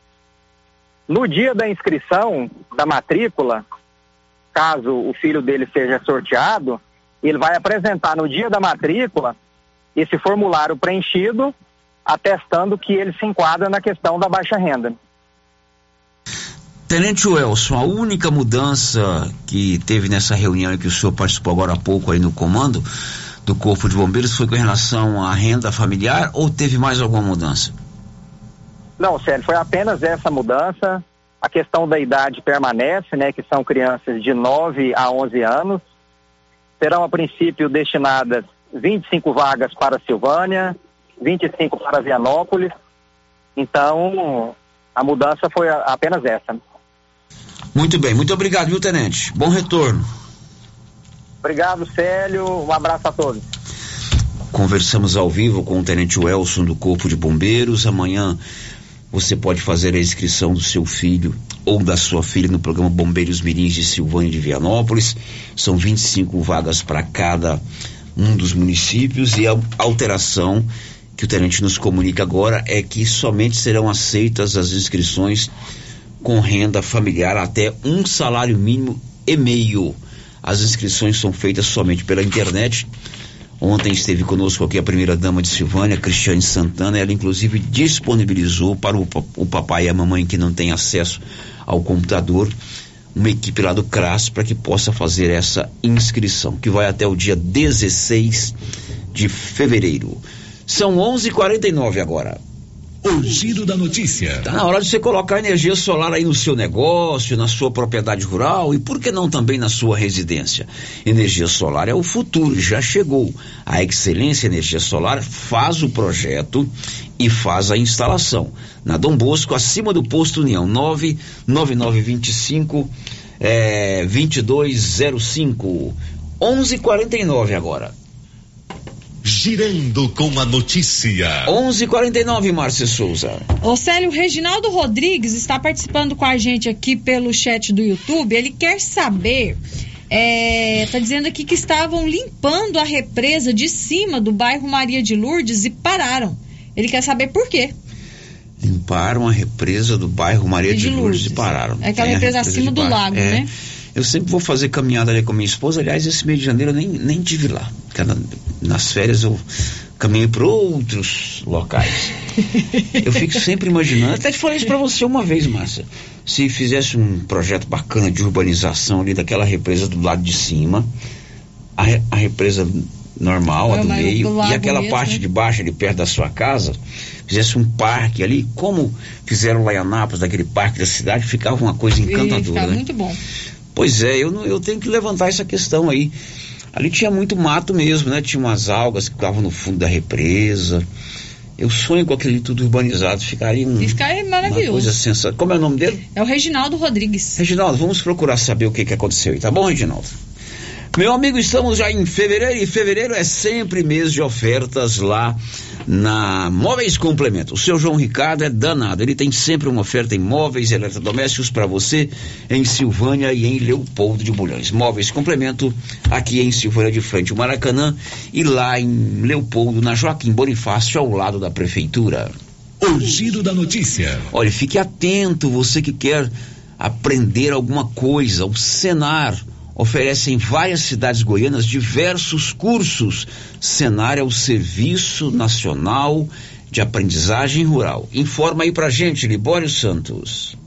No dia da inscrição da matrícula, caso o filho dele seja sorteado, ele vai apresentar no dia da matrícula esse formulário preenchido, atestando que ele se enquadra na questão da baixa renda.
Tenente Welson, a única mudança que teve nessa reunião que o senhor participou agora há pouco aí no comando do Corpo de Bombeiros foi com relação à renda familiar ou teve mais alguma mudança?
Não, Sérgio, foi apenas essa mudança. A questão da idade permanece, né, que são crianças de 9 a 11 anos. Serão, a princípio, destinadas 25 vagas para Silvânia, 25 para Vianópolis. Então, a mudança foi apenas essa.
Muito bem, muito obrigado, viu, Tenente? Bom retorno.
Obrigado, Célio. Um abraço a todos.
Conversamos ao vivo com o Tenente Welson do Corpo de Bombeiros. Amanhã você pode fazer a inscrição do seu filho ou da sua filha no programa Bombeiros Mirins de Silvânia de Vianópolis. São 25 vagas para cada um dos municípios e a alteração que o tenente nos comunica agora é que somente serão aceitas as inscrições com renda familiar até um salário mínimo e meio. As inscrições são feitas somente pela internet. Ontem esteve conosco aqui a primeira dama de Silvânia, Cristiane Santana. Ela inclusive disponibilizou para o, pa- o papai e a mamãe que não têm acesso ao computador uma equipe lá do CRAS para que possa fazer essa inscrição, que vai até o dia 16 de fevereiro. São 11:49 agora.
O giro da notícia.
Tá na hora de você colocar energia solar aí no seu negócio, na sua propriedade rural e por que não também na sua residência. Energia solar é o futuro, já chegou. A Excelência Energia Solar faz o projeto e faz a instalação. Na Dom Bosco, acima do posto União, 99925 é, 2205 11:49 agora.
Girando com a notícia.
11:49 Márcia Souza.
Ô Célio, o Reginaldo Rodrigues está participando com a gente aqui pelo chat do YouTube. Ele quer saber É, tá dizendo aqui que estavam limpando a represa de cima do bairro Maria de Lourdes e pararam. Ele quer saber por quê.
Limparam a represa do bairro Maria de,
De
Lourdes,
Lourdes.
e pararam.
É aquela
Tem a
represa acima do lago,
É.
né?
Eu sempre vou fazer caminhada ali com minha esposa. Aliás, esse mês de janeiro eu nem, nem tive lá. Na- nas férias eu caminhei para outros locais. eu fico sempre imaginando. Até te falei isso para você uma vez, Márcia. Se fizesse um projeto bacana de urbanização ali daquela represa do lado de cima, a, a represa normal, a do meio,
do
e aquela
mesmo,
parte
né?
de baixo ali perto da sua casa, fizesse um parque ali, como fizeram lá em Anápolis, daquele parque da cidade, ficava uma coisa encantadora.
fica
né?
muito bom.
Pois é, eu, não- eu tenho que levantar essa questão aí. Ali tinha muito mato mesmo, né? Tinha umas algas que ficavam no fundo da represa. Eu sonho com aquele tudo urbanizado, ficaria um,
E fica
uma
maravilhoso.
coisa sensacional. Como é o nome dele?
É o Reginaldo Rodrigues.
Reginaldo, vamos procurar saber o que, que aconteceu aí, tá bom, Reginaldo? Meu amigo, estamos já em fevereiro e fevereiro é sempre mês de ofertas lá na Móveis Complemento. O seu João Ricardo é danado, ele tem sempre uma oferta em móveis e eletrodomésticos para você em Silvânia e em Leopoldo de Bulhões. Móveis Complemento aqui em Silvânia de frente ao Maracanã e lá em Leopoldo, na Joaquim Bonifácio, ao lado da prefeitura.
O giro da notícia.
Olha, fique atento, você que quer aprender alguma coisa. O Senar oferece em várias cidades goianas diversos cursos. Senar é o Serviço Nacional de Aprendizagem Rural. Informa aí pra gente, Libório Santos.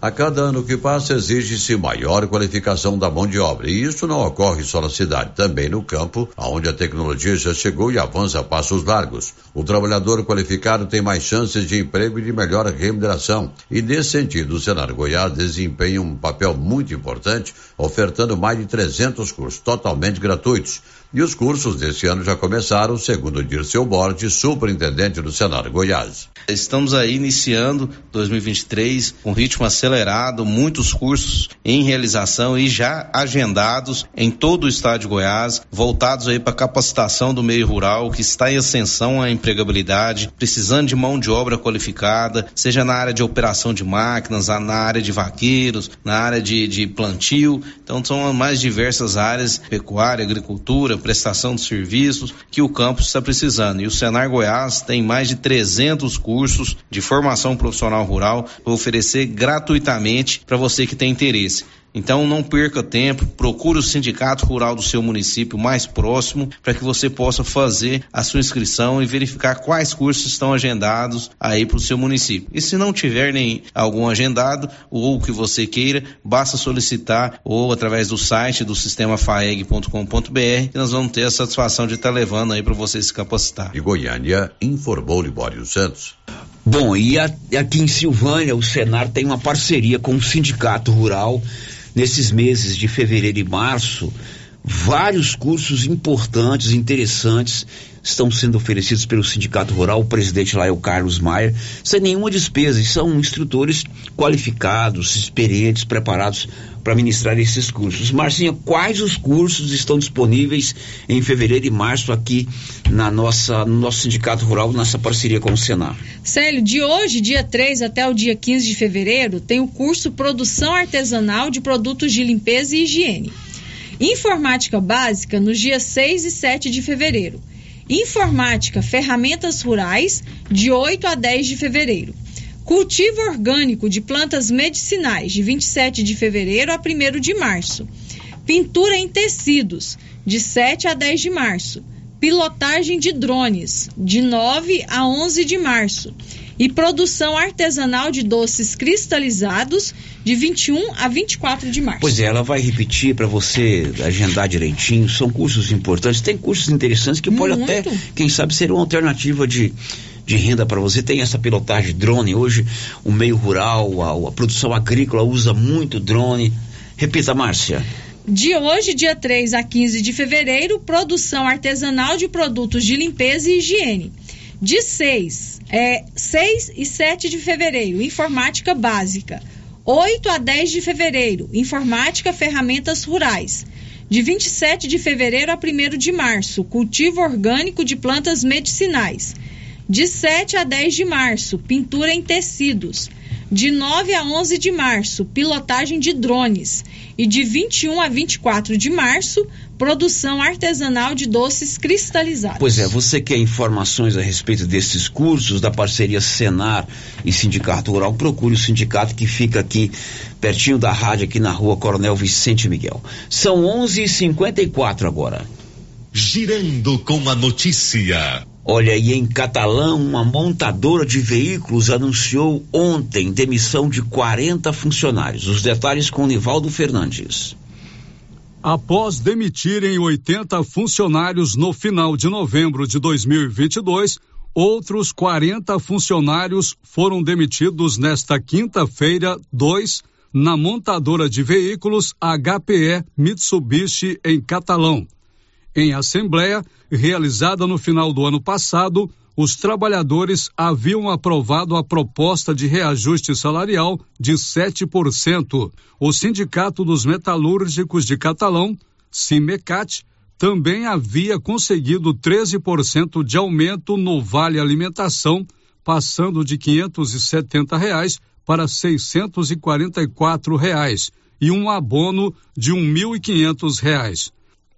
A cada ano que passa, exige-se maior qualificação da mão de obra. E isso não ocorre só na cidade, também no campo, onde a tecnologia já chegou e avança a passos largos. O trabalhador qualificado tem mais chances de emprego e de melhor remuneração. E nesse sentido, o Senar Goiás desempenha um papel muito importante, ofertando mais de 300 cursos totalmente gratuitos. E os cursos desse ano já começaram, segundo Dirceu Borges, superintendente do Senar Goiás.
Estamos aí iniciando 2023 com ritmo acelerado, muitos cursos em realização e já agendados em todo o estado de Goiás, voltados aí para capacitação do meio rural, que está em ascensão à empregabilidade, precisando de mão de obra qualificada, seja na área de operação de máquinas, na área de vaqueiros, na área de, de plantio. Então são mais diversas áreas, pecuária, agricultura, prestação de serviços, que o campus está precisando. E o Senar Goiás tem mais de 300 cursos de formação profissional rural para oferecer gratuitamente para você que tem interesse. Então não perca tempo, procure o sindicato rural do seu município mais próximo para que você possa fazer a sua inscrição e verificar quais cursos estão agendados aí para o seu município. E se não tiver nem algum agendado ou o que você queira, basta solicitar ou através do site do sistema faeg.com.br que nós vamos ter a satisfação de estar levando aí para você se capacitar.
De Goiânia, informou Libório Santos.
Bom, e a- aqui em Silvânia, o Senar tem uma parceria com o Sindicato Rural. Nesses meses de fevereiro e março, vários cursos importantes, interessantes, estão sendo oferecidos pelo Sindicato Rural. O presidente lá é o Carlos Maier, sem nenhuma despesa. E são instrutores qualificados, experientes, preparados para ministrar esses cursos. Marcinha, quais os cursos estão disponíveis em fevereiro e março aqui na nossa, no nosso Sindicato Rural, nessa parceria com o Senar?
Célio, de hoje, dia 3 até o dia 15 de fevereiro, tem o curso Produção Artesanal de Produtos de Limpeza e Higiene. Informática Básica nos dias 6 e 7 de fevereiro. Informática Ferramentas Rurais, de 8 a 10 de fevereiro. Cultivo orgânico de plantas medicinais, de 27 de fevereiro a 1 de março. Pintura em tecidos, de 7 a 10 de março. Pilotagem de drones, de 9 a 11 de março. E produção artesanal de doces cristalizados, de 21 a 24 de março.
Pois é, ela vai repetir para você agendar direitinho. São cursos importantes. Tem cursos interessantes que pode até, quem sabe, ser uma alternativa de, de renda para você. Tem essa pilotagem drone. Hoje, o meio rural, a, a produção agrícola usa muito drone. Repita, Márcia.
De hoje, dia 3 a 15 de fevereiro, produção artesanal de produtos de limpeza e higiene. De 6, é, 6 e 7 de fevereiro, informática básica. 8 a 10 de fevereiro, informática ferramentas rurais. De 27 de fevereiro a 1 de março, cultivo orgânico de plantas medicinais. De 7 a 10 de março, pintura em tecidos. De 9 a 11 de março, pilotagem de drones. E de 21 a 24 de março, produção artesanal de doces cristalizados.
Pois é, você quer informações a respeito desses cursos da parceria Senar e Sindicato Rural, procure o sindicato que fica aqui pertinho da rádio, aqui na rua Coronel Vicente Miguel. São 11h54 agora.
Girando com a notícia.
Olha, e em Catalão, uma montadora de veículos anunciou ontem demissão de 40 funcionários. Os detalhes com Nivaldo Fernandes.
Após demitirem 80 funcionários no final de novembro de 2022, outros 40 funcionários foram demitidos nesta quinta-feira, 2, na montadora de veículos HPE Mitsubishi em Catalão. Em assembleia realizada no final do ano passado, os trabalhadores haviam aprovado a proposta de reajuste salarial de 7%. O Sindicato dos Metalúrgicos de Catalão, Simecat, também havia conseguido 13% de aumento no Vale Alimentação, passando de 570 reais para 644 reais, e um abono de 1.500 reais.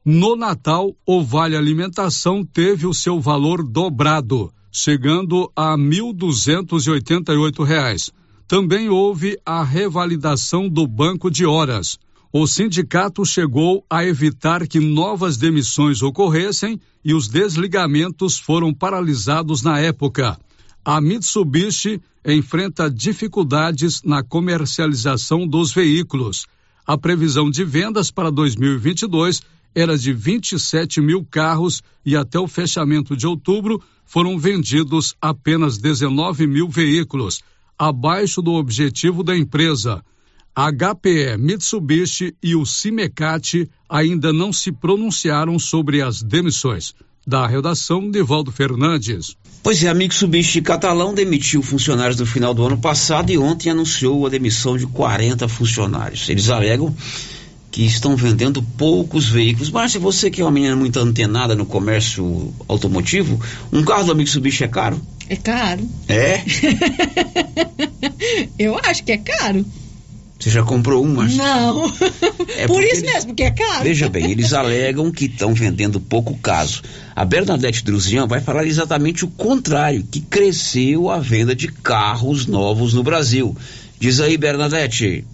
No Natal, o Vale Alimentação teve o seu valor dobrado, chegando a 1.288 reais. Também houve a revalidação do banco de horas. O sindicato chegou a evitar que novas demissões ocorressem e os desligamentos foram paralisados na época. A Mitsubishi enfrenta dificuldades na comercialização dos veículos. A previsão de vendas para 2022 era de 27 mil carros e até o fechamento de outubro foram vendidos apenas 19 mil veículos, abaixo do objetivo da empresa. A HPE Mitsubishi e o Cimecat ainda não se pronunciaram sobre as demissões. Da redação, Nivaldo Fernandes.
Pois é, a Mitsubishi Catalão demitiu funcionários no final do ano passado e ontem anunciou a demissão de 40 funcionários. Eles alegam que estão vendendo poucos veículos. Márcia, você que é uma menina muito antenada no comércio automotivo, um carro da Mitsubishi é caro?
É caro.
É? (laughs)
Eu acho que é caro.
Você já comprou um, Márcia?
Não. (laughs)
É
Por isso mesmo, que é caro.
Veja bem, eles alegam que estão vendendo pouco caso. A Bernadette Druzian vai falar exatamente o contrário, que cresceu a venda de carros novos no Brasil. Diz aí, Bernadette.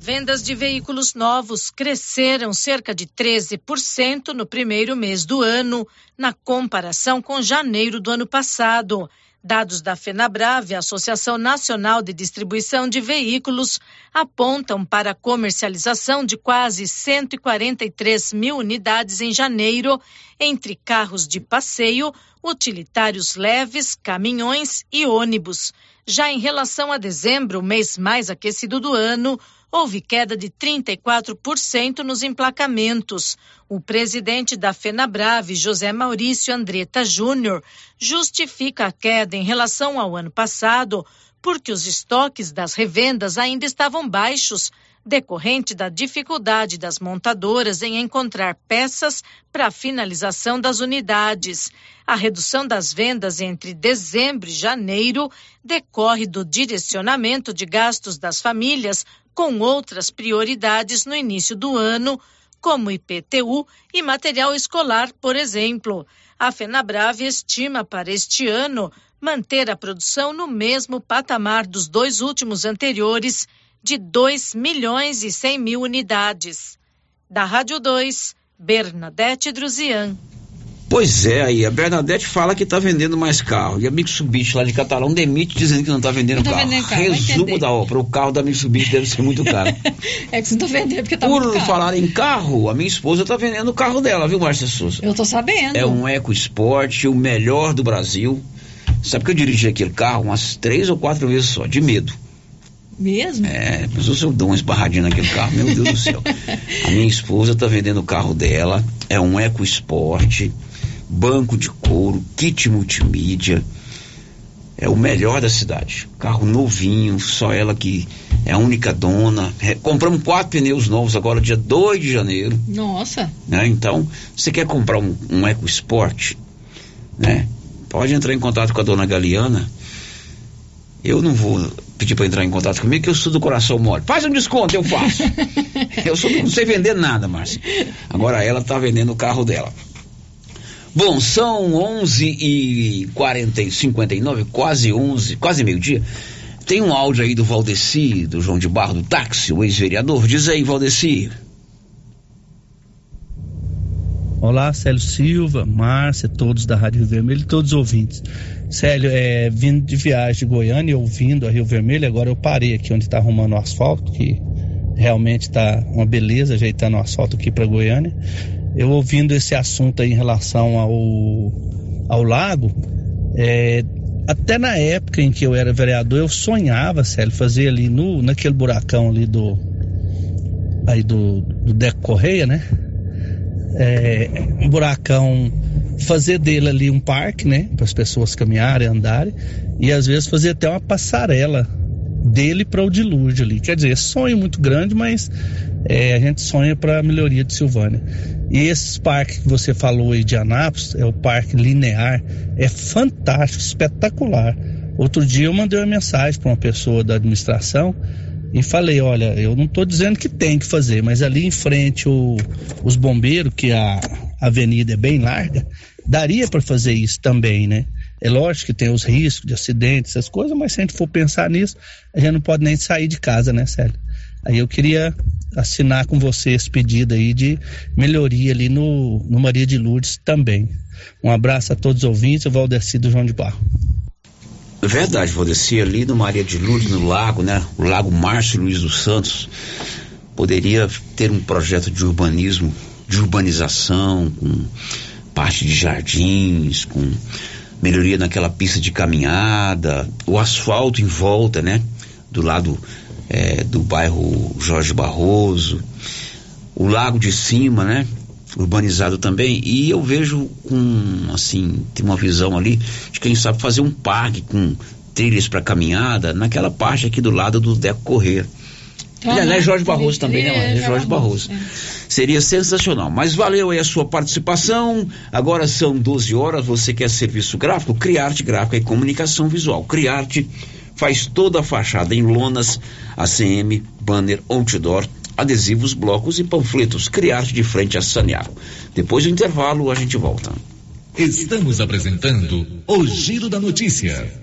Vendas de veículos novos cresceram cerca de 13% no primeiro mês do ano, na comparação com janeiro do ano passado. Dados da FenaBrave, Associação Nacional de Distribuição de Veículos, apontam para a comercialização de quase 143 mil unidades em janeiro, entre carros de passeio, utilitários leves, caminhões e ônibus. Já em relação a dezembro, o mês mais aquecido do ano, houve queda de 34% nos emplacamentos. O presidente da FenaBrave, José Maurício Andretta Júnior, justifica a queda em relação ao ano passado porque os estoques das revendas ainda estavam baixos, decorrente da dificuldade das montadoras em encontrar peças para a finalização das unidades. A redução das vendas entre dezembro e janeiro decorre do direcionamento de gastos das famílias com outras prioridades no início do ano, como IPTU e material escolar, por exemplo. A FenaBrave estima para este ano manter a produção no mesmo patamar dos dois últimos anteriores, de 2 milhões e 100 mil unidades. Da Rádio 2, Bernadette Druzian.
Pois é, aí a Bernadette fala que está vendendo mais carro. E a Mitsubishi lá de Catalão demite dizendo que não está vendendo
Não tá
carro.
vendendo carro,
Resumo da obra: o carro da Mitsubishi deve ser muito caro. (laughs)
É que você não tá vendendo porque tá
Por
muito caro.
falar em carro, a minha esposa está vendendo o carro dela, viu, Márcia Souza?
Eu tô sabendo.
É um EcoSport, o melhor do Brasil. Sabe que eu dirigi aquele carro umas três ou quatro vezes só, de medo.
Mesmo?
É, pensou se eu dou uma esbarradinha naquele carro, meu Deus do céu. (laughs) A minha esposa está vendendo o carro dela, é um EcoSport, banco de couro, kit multimídia. É o melhor da cidade. Carro novinho, só ela que é a única dona. É, compramos quatro pneus novos agora, dia 2 de janeiro.
Nossa.
né? Então, você quer comprar um, um EcoSport, né? Pode entrar em contato com a dona Galiana Eu não vou pedir para entrar em contato comigo, que eu sou do coração mole. Faz um desconto, eu faço. (laughs) eu sou, não sei vender nada, Márcia. Agora ela tá vendendo o carro dela. Bom, são 11 e 40 e 59, quase 11, quase meio-dia. Tem um áudio aí do Valdeci, do João de Barro, do táxi, o ex-vereador. Diz aí, Valdeci.
Olá, Célio Silva, Márcia, todos da Rádio Vermelho e todos os ouvintes. Célio, é, vindo de viagem de Goiânia e ouvindo a Rio Vermelho, agora eu parei aqui onde está arrumando o asfalto, que realmente está uma beleza ajeitando o asfalto aqui para Goiânia. Eu ouvindo esse assunto aí em relação ao, ao lago, é, até na época em que eu era vereador, eu sonhava, Célio, fazer ali no, naquele buracão ali do. Aí do, do Deco Correia, né? É, um buracão, fazer dele ali um parque, né? Para as pessoas caminharem, andarem, e às vezes fazer até uma passarela dele para o dilúvio ali. Quer dizer, sonho muito grande, mas é, a gente sonha para a melhoria de Silvânia. E esse parque que você falou aí de Anápolis, é o Parque Linear, é fantástico, espetacular. Outro dia eu mandei uma mensagem para uma pessoa da administração e falei, olha, eu não estou dizendo que tem que fazer, mas ali em frente o, os bombeiros, que a avenida é bem larga, daria para fazer isso também, né? É lógico que tem os riscos de acidentes, essas coisas, mas se a gente for pensar nisso, a gente não pode nem sair de casa, né, Célio? Aí eu queria assinar com você esse pedido aí de melhoria ali no, no Maria de Lourdes também. Um abraço a todos os ouvintes, o Valdeci do João de Barro.
Verdade, Valdeci, ali no Maria de Lourdes, no lago, né? O Lago Márcio Luiz dos Santos, poderia ter um projeto de urbanismo, de urbanização, com parte de jardins, com melhoria naquela pista de caminhada, o asfalto em volta, né? Do lado é, do bairro Jorge Barroso, o lago de cima, né? Urbanizado também. E eu vejo com, assim, tem uma visão ali de quem sabe fazer um parque com trilhas para caminhada naquela parte aqui do lado do Deco Corrêa. Uhum. é Jorge Barroso também, né?
é,
É Jorge Barroso. Seria sensacional. Mas valeu aí a sua participação. Agora são 12 horas. Você quer serviço gráfico? Criarte Gráfica e Comunicação Visual. Criarte faz toda a fachada em lonas, ACM, banner, outdoor, adesivos, blocos e panfletos. Criarte de frente a Saniago. Depois do intervalo, a gente volta.
Estamos apresentando o Giro da Notícia.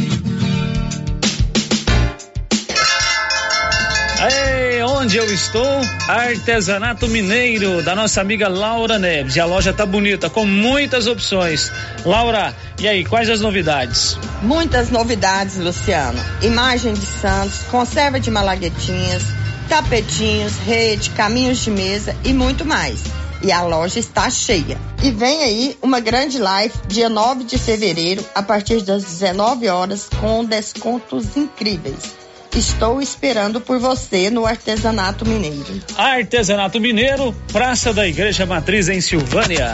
Eu estou? Artesanato Mineiro, da nossa amiga Laura Neves. E a loja tá bonita, com muitas opções. Laura, e aí, quais as novidades?
Muitas novidades, Luciano. Imagem de santos, conserva de malaguetinhas, tapetinhos, rede, caminhos de mesa e muito mais. E a loja está cheia. E vem aí uma grande live dia 9 de fevereiro, a partir das 19 horas, com descontos incríveis. Estou esperando por você no Artesanato Mineiro.
Artesanato Mineiro, Praça da Igreja Matriz em Silvânia.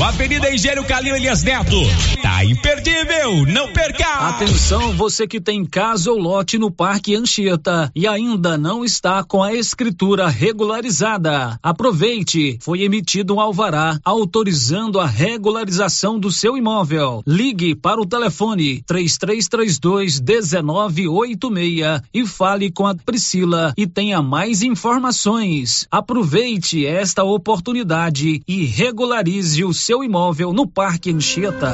Avenida Engenheiro Calil Elias Neto. Tá imperdível, não perca!
Atenção, você que tem casa ou lote no Parque Anchieta e ainda não está com a escritura regularizada. Aproveite, foi emitido um alvará autorizando a regularização do seu imóvel. Ligue para o telefone 3332 1986 e fale com a Priscila e tenha mais informações. Aproveite esta oportunidade e regularize o seu imóvel no Parque Anchieta.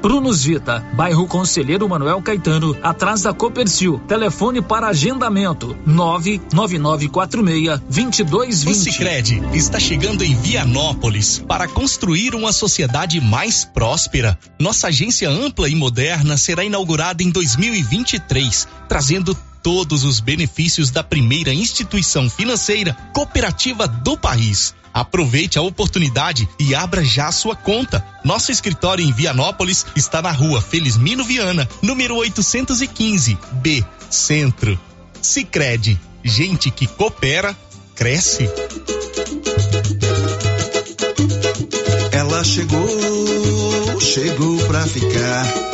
Prunus Vita, bairro Conselheiro Manuel Caetano, atrás da Copercil. Telefone para agendamento: 99946 2220.
O Sicredi está chegando em Vianópolis para construir uma sociedade mais próspera. Nossa agência ampla e moderna será inaugurada em 2023, trazendo todos os benefícios da primeira instituição financeira cooperativa do país. Aproveite a oportunidade e abra já sua conta. Nosso escritório em Vianópolis está na rua Felizmino Viana, número 815, B, Centro. Sicredi, gente que coopera, cresce.
Ela chegou, chegou pra ficar.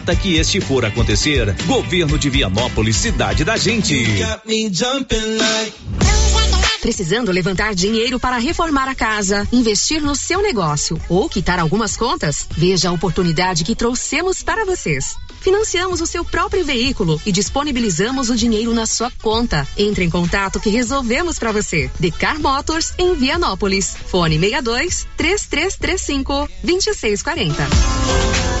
que este for acontecer. Governo de Vianópolis, cidade da gente.
Precisando levantar dinheiro para reformar a casa, investir no seu negócio ou quitar algumas contas? Veja a oportunidade que trouxemos para vocês. Financiamos o seu próprio veículo e disponibilizamos o dinheiro na sua conta. Entre em contato que resolvemos para você. Decar Motors em Vianópolis. Fone 62 3335 2640.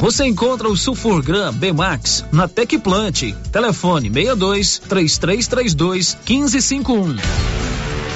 Você encontra o Sulfurgram B-Max na Tecplant. Telefone 62 3332 1551.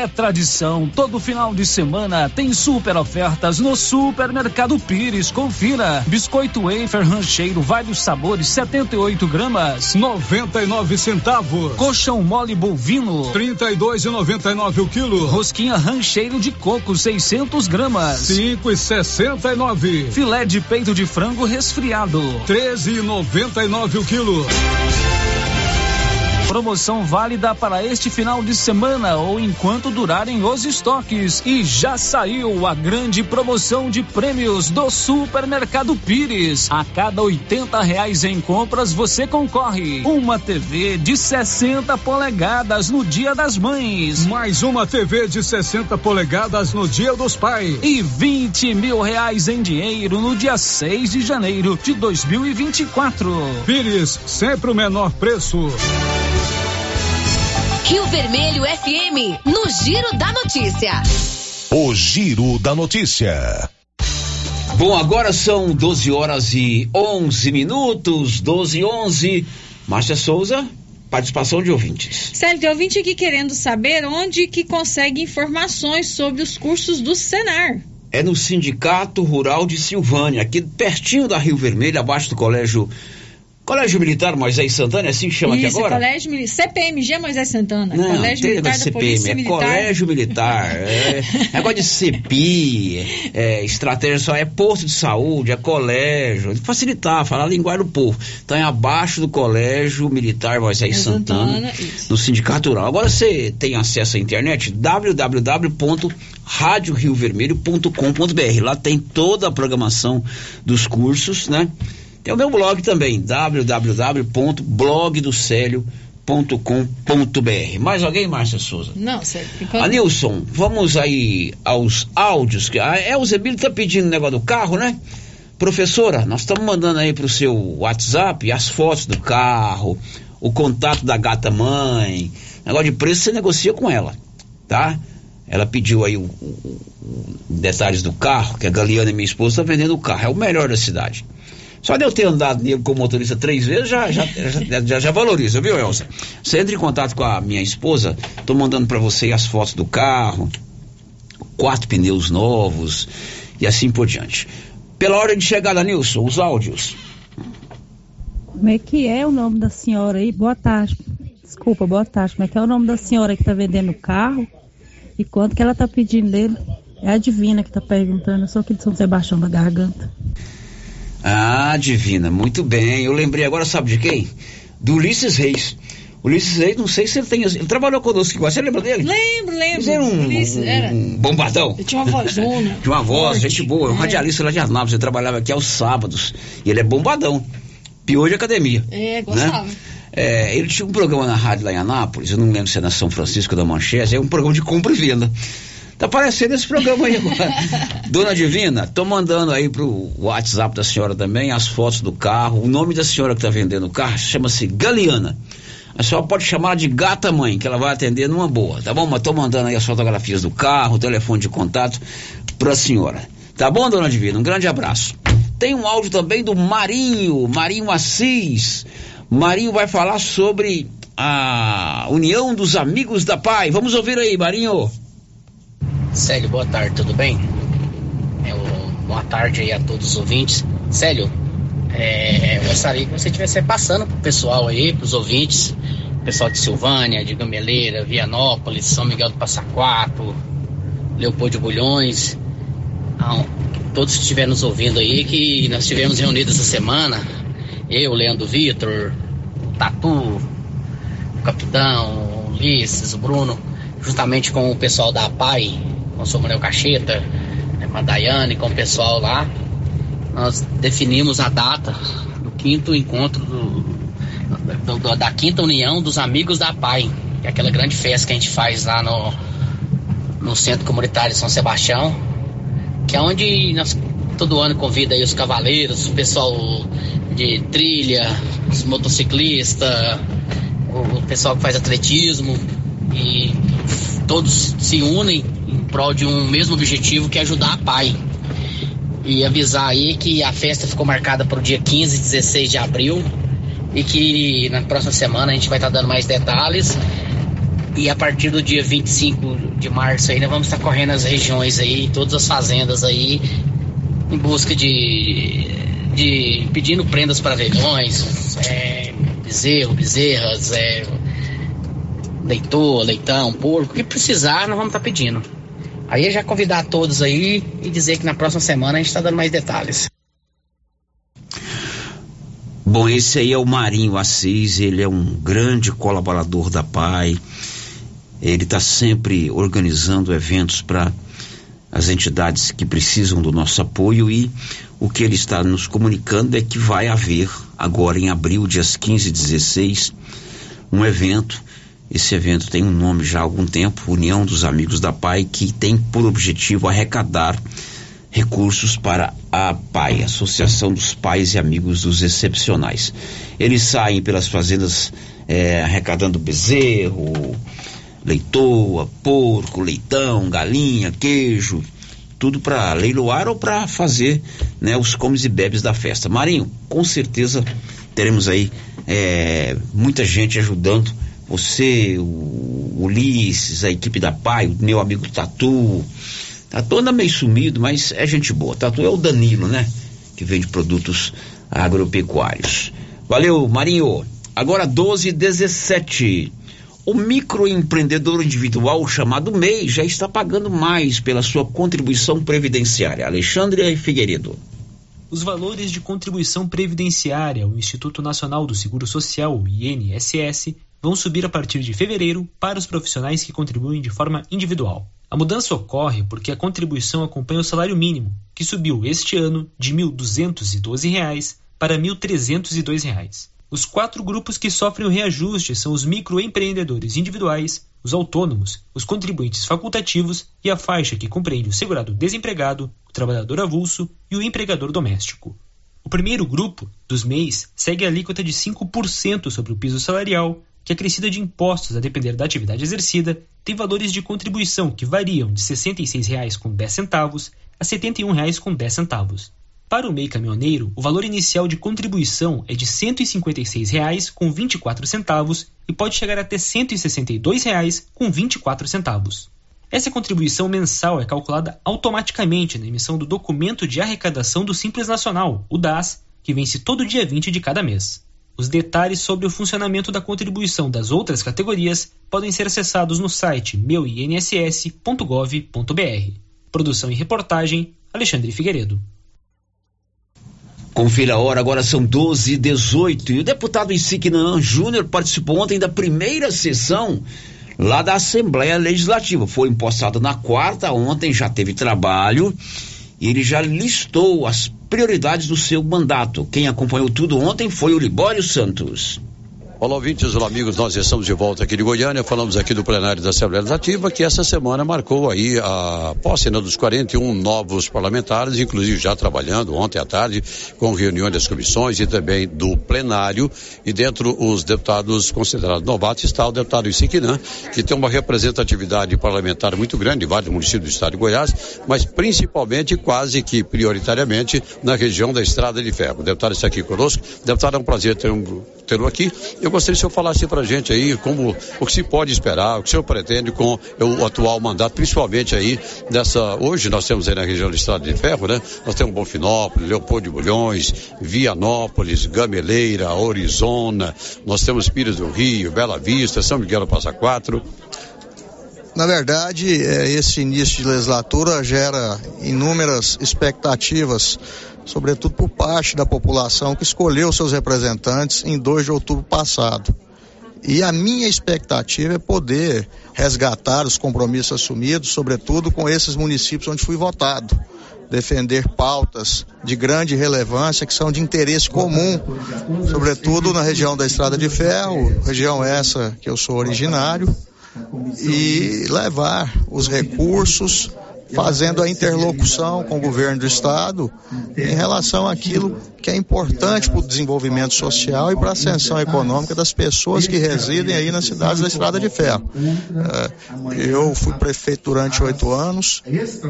É tradição, todo final de semana tem super ofertas no Supermercado Pires. Confira: biscoito wafer rancheiro, vários sabores, 78 gramas,
99 centavos.
Colchão mole bovino,
32,99 o quilo.
Rosquinha rancheiro de coco, 600 gramas,
5,69.
Filé de peito de frango resfriado,
13,99 o quilo.
Promoção válida para este final de semana ou enquanto durarem os estoques. E já saiu a grande promoção de prêmios do Supermercado Pires. A cada 80 reais em compras você concorre uma TV de 60 polegadas no Dia das Mães.
Mais uma TV de 60 polegadas no Dia dos Pais.
E 20 mil reais em dinheiro no dia 6 de janeiro de 2024.
Pires, sempre o menor preço.
Rio Vermelho FM, no Giro da Notícia.
O Giro da Notícia.
Bom, agora são 12 horas e 11 minutos, 12 e 11. Márcia Souza, participação de ouvintes.
Célio, tem ouvinte aqui querendo saber onde que consegue informações sobre os cursos do Senar.
É no Sindicato Rural de Silvânia, aqui pertinho da Rio Vermelho, abaixo do Colégio Colégio Militar Moisés Santana, é assim que chama
Isso,
aqui agora?
Colégio Militar, CPMG Moisés Santana.
Não,
Colégio
tem
Militar da
de
Polícia
CPM, é
Militar.
Colégio Militar, (laughs) é negócio de CPI, é, estratégia só é posto de saúde, é colégio, facilitar, falar a linguagem do povo. Então é abaixo do Colégio Militar Moisés Santana,
Santana, isso.
no Sindicato Rural. Agora você tem acesso à internet, www.radioriovermelho.com.br. Lá tem toda a programação dos cursos, né? Tem o meu blog também, www.blogdocélio.com.br. Mais alguém, Márcia Souza?
Não, fica-
Anilson, vamos aí aos áudios. que A Elzebile tá pedindo o negócio do carro, né? Professora, nós estamos mandando aí pro seu WhatsApp as fotos do carro, o contato da gata mãe. Negócio de preço você negocia com ela, tá? Ela pediu aí o, o- o- detalhes do carro, que a Galeana, minha esposa, está vendendo o carro. É o melhor da cidade. Só de eu ter andado nele como motorista três vezes já, já, já, já, já valoriza, viu, Elza? Você entra em contato com a minha esposa, tô mandando para você as fotos do carro, quatro pneus novos e assim por diante. Pela hora de chegada, Nilson, os áudios.
Como é que é o nome da senhora aí? Boa tarde. Desculpa, boa tarde. Como é que é o nome da senhora que tá vendendo o carro? E quanto que ela tá pedindo dele? É a Divina que tá perguntando. Eu sou aqui de São Sebastião da Garganta.
Ah, divina, muito bem. Eu lembrei agora, sabe de quem? Do Ulisses Reis. Ulisses Reis, não sei se ele tem. Ele trabalhou conosco. Você lembra dele?
Lembro, lembro.
Ele era um,
Ulisses,
um-
era.
um bombadão.
Ele tinha uma vozona. (laughs)
Tinha uma voz,
forte.
gente boa. Um
É.
radialista lá de Anápolis. Ele trabalhava aqui aos sábados. E ele é bombadão. Pior de academia.
É, gostava.
Né? É, ele tinha um programa na rádio lá em Anápolis, eu não lembro se é na São Francisco da Manchete, é um programa de compra e venda. Tá aparecendo esse programa aí agora. (laughs) Dona Divina, tô mandando aí pro WhatsApp da senhora também as fotos do carro. O nome da senhora que tá vendendo o carro chama-se Galeana. A senhora pode chamar de gata mãe, que ela vai atender numa boa, tá bom? Mas tô mandando aí as fotografias do carro, o telefone de contato pra senhora. Tá bom, dona Divina? Um grande abraço. Tem um áudio também do Marinho, Marinho Assis. Marinho vai falar sobre a União dos Amigos da Pai. Vamos ouvir aí, Marinho.
Célio, boa tarde, tudo bem? É, o, boa tarde aí a todos os ouvintes. Célio, é, eu gostaria que você estivesse passando pro pessoal aí, pros ouvintes, pessoal de Silvânia, de Gameleira, Vianópolis, São Miguel do Passa Quatro, Leopoldo de Bulhões, ah, todos que estiverem nos ouvindo aí, que nós estivemos reunidos essa semana, eu, Leandro Vitor, Tatu, o Capitão, o Ulisses, o Bruno, juntamente com o pessoal da APAI, com o Samuel Cacheta, né, com a Daiane, com o pessoal lá, nós definimos a data do quinto encontro do, do, do, da quinta união dos amigos da APAI, que é aquela grande festa que a gente faz lá no, no Centro Comunitário São Sebastião, que é onde nós todo ano convida aí os cavaleiros, o pessoal de trilha, os motociclistas, o pessoal que faz atletismo e todos se unem em prol de um mesmo objetivo que é ajudar a PAI. E avisar aí que a festa ficou marcada para o dia 15 e 16 de abril e que na próxima semana a gente vai estar tá dando mais detalhes. E a partir do dia 25 de março aí, nós vamos estar tá correndo as regiões aí, todas as fazendas aí, em busca de, de pedindo prendas para leilões, é, bezerro, bezerras, é, leitor, leitão, porco, o que precisar, nós vamos estar tá pedindo. Aí é já convidar todos aí e dizer que na próxima semana a gente está dando mais detalhes.
Bom, esse aí é o Marinho Assis, ele é um grande colaborador da PAI. Ele está sempre organizando eventos para as entidades que precisam do nosso apoio e o que ele está nos comunicando é que vai haver agora em abril, dias 15 e 16, um evento esse evento tem um nome já há algum tempo, União dos Amigos da PAI, que tem por objetivo arrecadar recursos para a PAI, Associação dos Pais e Amigos dos Excepcionais. Eles saem pelas fazendas é, arrecadando bezerro, leitoa, porco, leitão, galinha, queijo, tudo para leiloar ou para fazer né, os comes e bebes da festa. Marinho, com certeza teremos aí é, muita gente ajudando você, o Ulisses, a equipe da PAI, o meu amigo Tatu. Tatu anda meio sumido, mas é gente boa. Tatu é o Danilo, né? Que vende produtos agropecuários. Valeu, Marinho. Agora 12 e 17. O microempreendedor individual chamado MEI já está pagando mais pela sua contribuição previdenciária. Alexandre Figueiredo.
Os valores de contribuição previdenciária ao Instituto Nacional do Seguro Social, o INSS, vão subir a partir de fevereiro para os profissionais que contribuem de forma individual. A mudança ocorre porque a contribuição acompanha o salário mínimo, que subiu este ano de R$ 1.212 para R$ 1.302. Os quatro grupos que sofrem o reajuste são os microempreendedores individuais, os autônomos, os contribuintes facultativos e a faixa que compreende o segurado desempregado, o trabalhador avulso e o empregador doméstico. O primeiro grupo, dos MEIs, segue a alíquota de 5% sobre o piso salarial, que acrescida de impostos a depender da atividade exercida, tem valores de contribuição que variam de R$ 66,10 a R$ 71,10. Para o MEI caminhoneiro, o valor inicial de contribuição é de R$ 156,24 e pode chegar até R$ 162,24. Essa contribuição mensal é calculada automaticamente na emissão do documento de arrecadação do Simples Nacional, o DAS, que vence todo dia 20 de cada mês. Os detalhes sobre o funcionamento da contribuição das outras categorias podem ser acessados no site meuinss.gov.br. Produção e reportagem, Alexandre Figueiredo.
Confira a hora, agora são 12 e 18 E o deputado Insignan Júnior participou ontem da primeira sessão lá da Assembleia Legislativa. Foi impostado na quarta, ontem já teve trabalho e ele já listou as prioridades do seu mandato. Quem acompanhou tudo ontem foi o Libório Santos.
Olá, ouvintes, olá, amigos. Nós estamos de volta aqui de Goiânia. Falamos aqui do plenário da Assembleia Legislativa, que essa semana marcou aí a posse né, dos 41 novos parlamentares, inclusive já trabalhando ontem à tarde com reuniões das comissões e também do plenário. E dentro os deputados considerados novatos está o deputado Isiquinã, que tem uma representatividade parlamentar muito grande em vários municípios do estado de Goiás, mas principalmente, quase que prioritariamente, na região da Estrada de Ferro. O deputado está aqui conosco. Deputado, é um prazer ter um, tê-lo aqui. Eu Eu gostaria que o senhor falasse para a gente aí como o que se pode esperar, o que o senhor pretende com o atual mandato, principalmente aí dessa. Hoje nós temos aí na região do Estado de Ferro, né? Nós temos Bonfinópolis, Leopoldo de Bulhões, Vianópolis, Gameleira, Orizona, nós temos Pires do Rio, Bela Vista, São Miguel do Passa Quatro.
Na verdade, é, esse início de legislatura gera inúmeras expectativas, sobretudo por parte da população que escolheu seus representantes em 2 de outubro passado. E a minha expectativa é poder resgatar os compromissos assumidos, sobretudo com esses municípios onde fui votado. Defender pautas de grande relevância que são de interesse comum, sobretudo na região da Estrada de Ferro, região essa que eu sou originário, e levar os recursos fazendo a interlocução com o governo do estado em relação àquilo que é importante para o desenvolvimento social e para a ascensão econômica das pessoas que residem aí nas cidades da Estrada de Ferro. É, eu fui prefeito durante oito anos,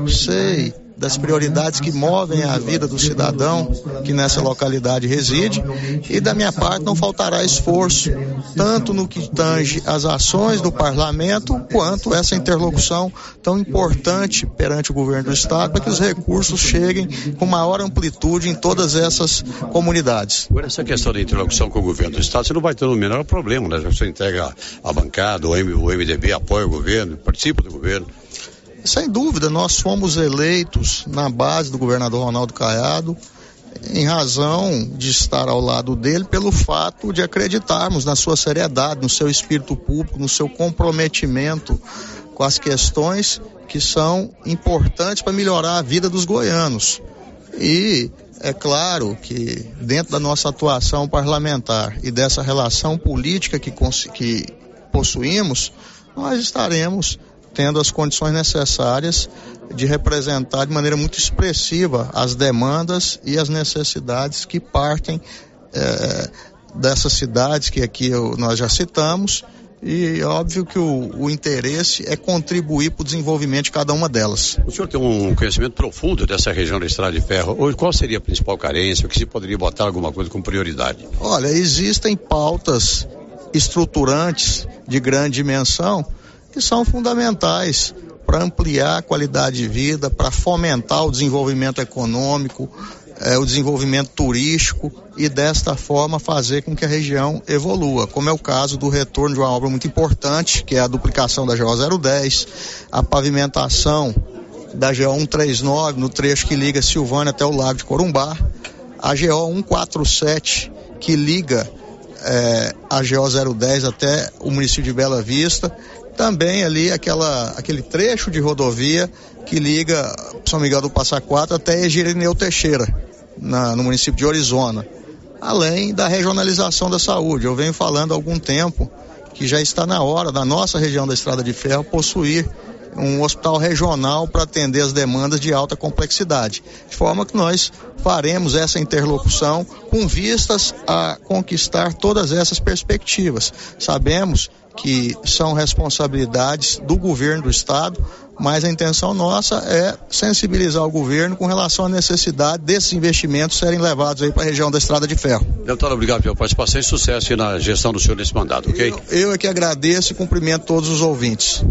sei das prioridades que movem a vida do cidadão que nessa localidade reside e da minha parte não faltará esforço tanto no que tange as ações do parlamento quanto essa interlocução tão importante perante o governo do estado para que os recursos cheguem com maior amplitude em todas essas comunidades.
Agora essa questão da interlocução com o governo do estado, você não vai ter o menor problema, né? Você entrega a bancada, o MDB apoia o governo, participa do governo.
Sem dúvida, nós fomos eleitos na base do governador Ronaldo Caiado em razão de estar ao lado dele pelo fato de acreditarmos na sua seriedade, no seu espírito público, no seu comprometimento com as questões que são importantes para melhorar a vida dos goianos. E é claro que dentro da nossa atuação parlamentar e dessa relação política que, que possuímos, nós estaremos tendo as condições necessárias de representar de maneira muito expressiva as demandas e as necessidades que partem eh, dessas cidades que aqui eu, nós já citamos. E é óbvio que o, o interesse é contribuir para o desenvolvimento de cada uma delas.
O senhor tem um conhecimento profundo dessa região da Estrada de Ferro. Hoje, qual seria a principal carência? O que se poderia botar alguma coisa com prioridade?
Olha, existem pautas estruturantes de grande dimensão que são fundamentais para ampliar a qualidade de vida, para fomentar o desenvolvimento econômico, eh, o desenvolvimento turístico e desta forma fazer com que a região evolua, como é o caso do retorno de uma obra muito importante, que é a duplicação da GO 010, a pavimentação da GO 139 no trecho que liga Silvânia até o Lago de Corumbá, a GO 147 que liga eh, a GO 010 até o município de Bela Vista também ali aquela, aquele trecho de rodovia que liga São Miguel do Passa Quatro até Egirineu Teixeira, na, no município de Orizona. Além da regionalização da saúde. Eu venho falando há algum tempo que já está na hora da nossa região da Estrada de Ferro possuir um hospital regional para atender as demandas de alta complexidade. De forma que nós faremos essa interlocução com vistas a conquistar todas essas perspectivas. Sabemos que são responsabilidades do governo do estado, mas a intenção nossa é sensibilizar o governo com relação à necessidade desses investimentos serem levados aí para a região da Estrada de Ferro.
Deputado, obrigado pela participação e sucesso na gestão do senhor nesse mandato, ok?
Eu, eu é que agradeço e cumprimento todos os ouvintes.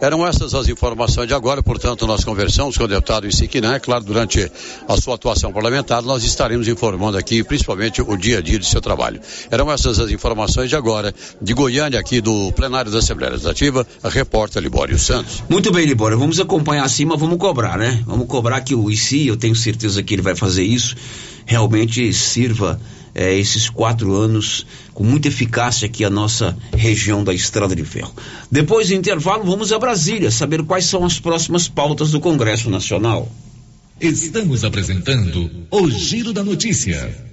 Eram essas as informações de agora, portanto, nós conversamos com o deputado Isiquinã. É claro, durante a sua atuação parlamentar, nós estaremos informando aqui, principalmente, o dia a dia do seu trabalho. Eram essas as informações de agora, de Goiânia, aqui do plenário da Assembleia Legislativa, a repórter Libório Santos.
Muito bem, Libório, vamos acompanhar acima, vamos cobrar, né? Vamos cobrar que o ICI, eu tenho certeza que ele vai fazer isso, realmente sirva é, esses quatro anos com muita eficácia aqui a nossa região da Estrada de Ferro. Depois do intervalo, vamos a Brasília saber quais são as próximas pautas do Congresso Nacional.
Estamos apresentando o Giro da Notícia.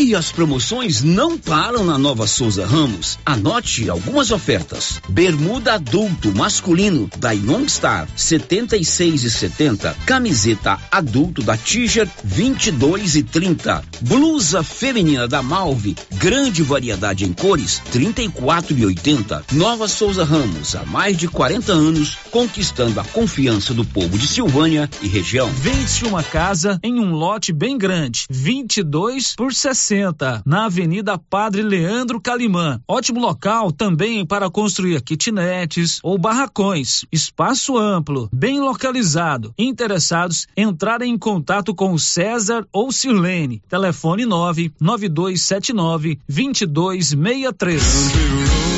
E as promoções não param na Nova Souza Ramos. Anote algumas ofertas. Bermuda adulto masculino da Youngstar 76 e 70. Camiseta adulto da Tiger 22 e 30. Blusa feminina da Malve, grande variedade em cores 34 e 80. Nova Souza Ramos, há mais de 40 anos, conquistando a confiança do povo de Silvânia e região.
Vende-se uma casa em um lote bem grande, 22 por 60 60, na Avenida Padre Leandro Calimã. Ótimo local também para construir kitnetes ou barracões. Espaço amplo, bem localizado. Interessados, entrarem em contato com César ou Sirlene. Telefone 99279 2263.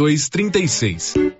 2236.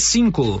cinco.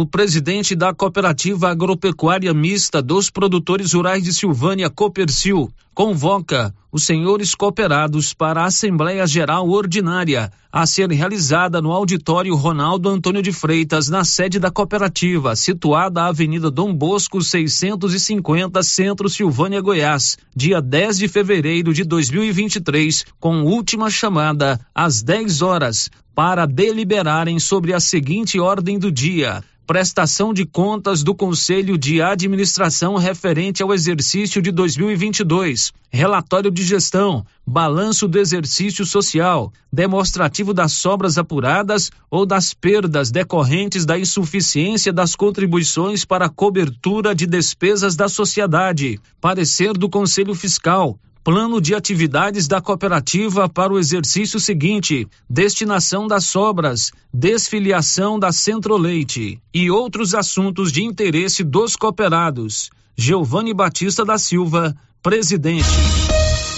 o presidente da Cooperativa Agropecuária Mista dos Produtores Rurais de Silvânia, Copercil, convoca os senhores cooperados para a Assembleia Geral Ordinária a ser realizada no auditório Ronaldo Antônio de Freitas, na sede da cooperativa, situada à Avenida Dom Bosco 650, Centro Silvânia, Goiás, dia 10 de fevereiro de 2023, com última chamada às 10 horas, para deliberarem sobre a seguinte ordem do dia: prestação de contas do Conselho de Administração referente ao exercício de 2022, relatório de gestão, balanço do exercício social, demonstrativo das sobras apuradas ou das perdas decorrentes da insuficiência das contribuições para a cobertura de despesas da sociedade, parecer do Conselho Fiscal, plano de atividades da cooperativa para o exercício seguinte, destinação das sobras, desfiliação da Centro-Leite e outros assuntos de interesse dos cooperados. Giovanni Batista da Silva, presidente.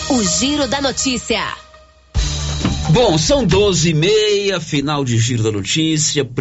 O Giro da Notícia.
Bom, são doze e meia, final de Giro da Notícia.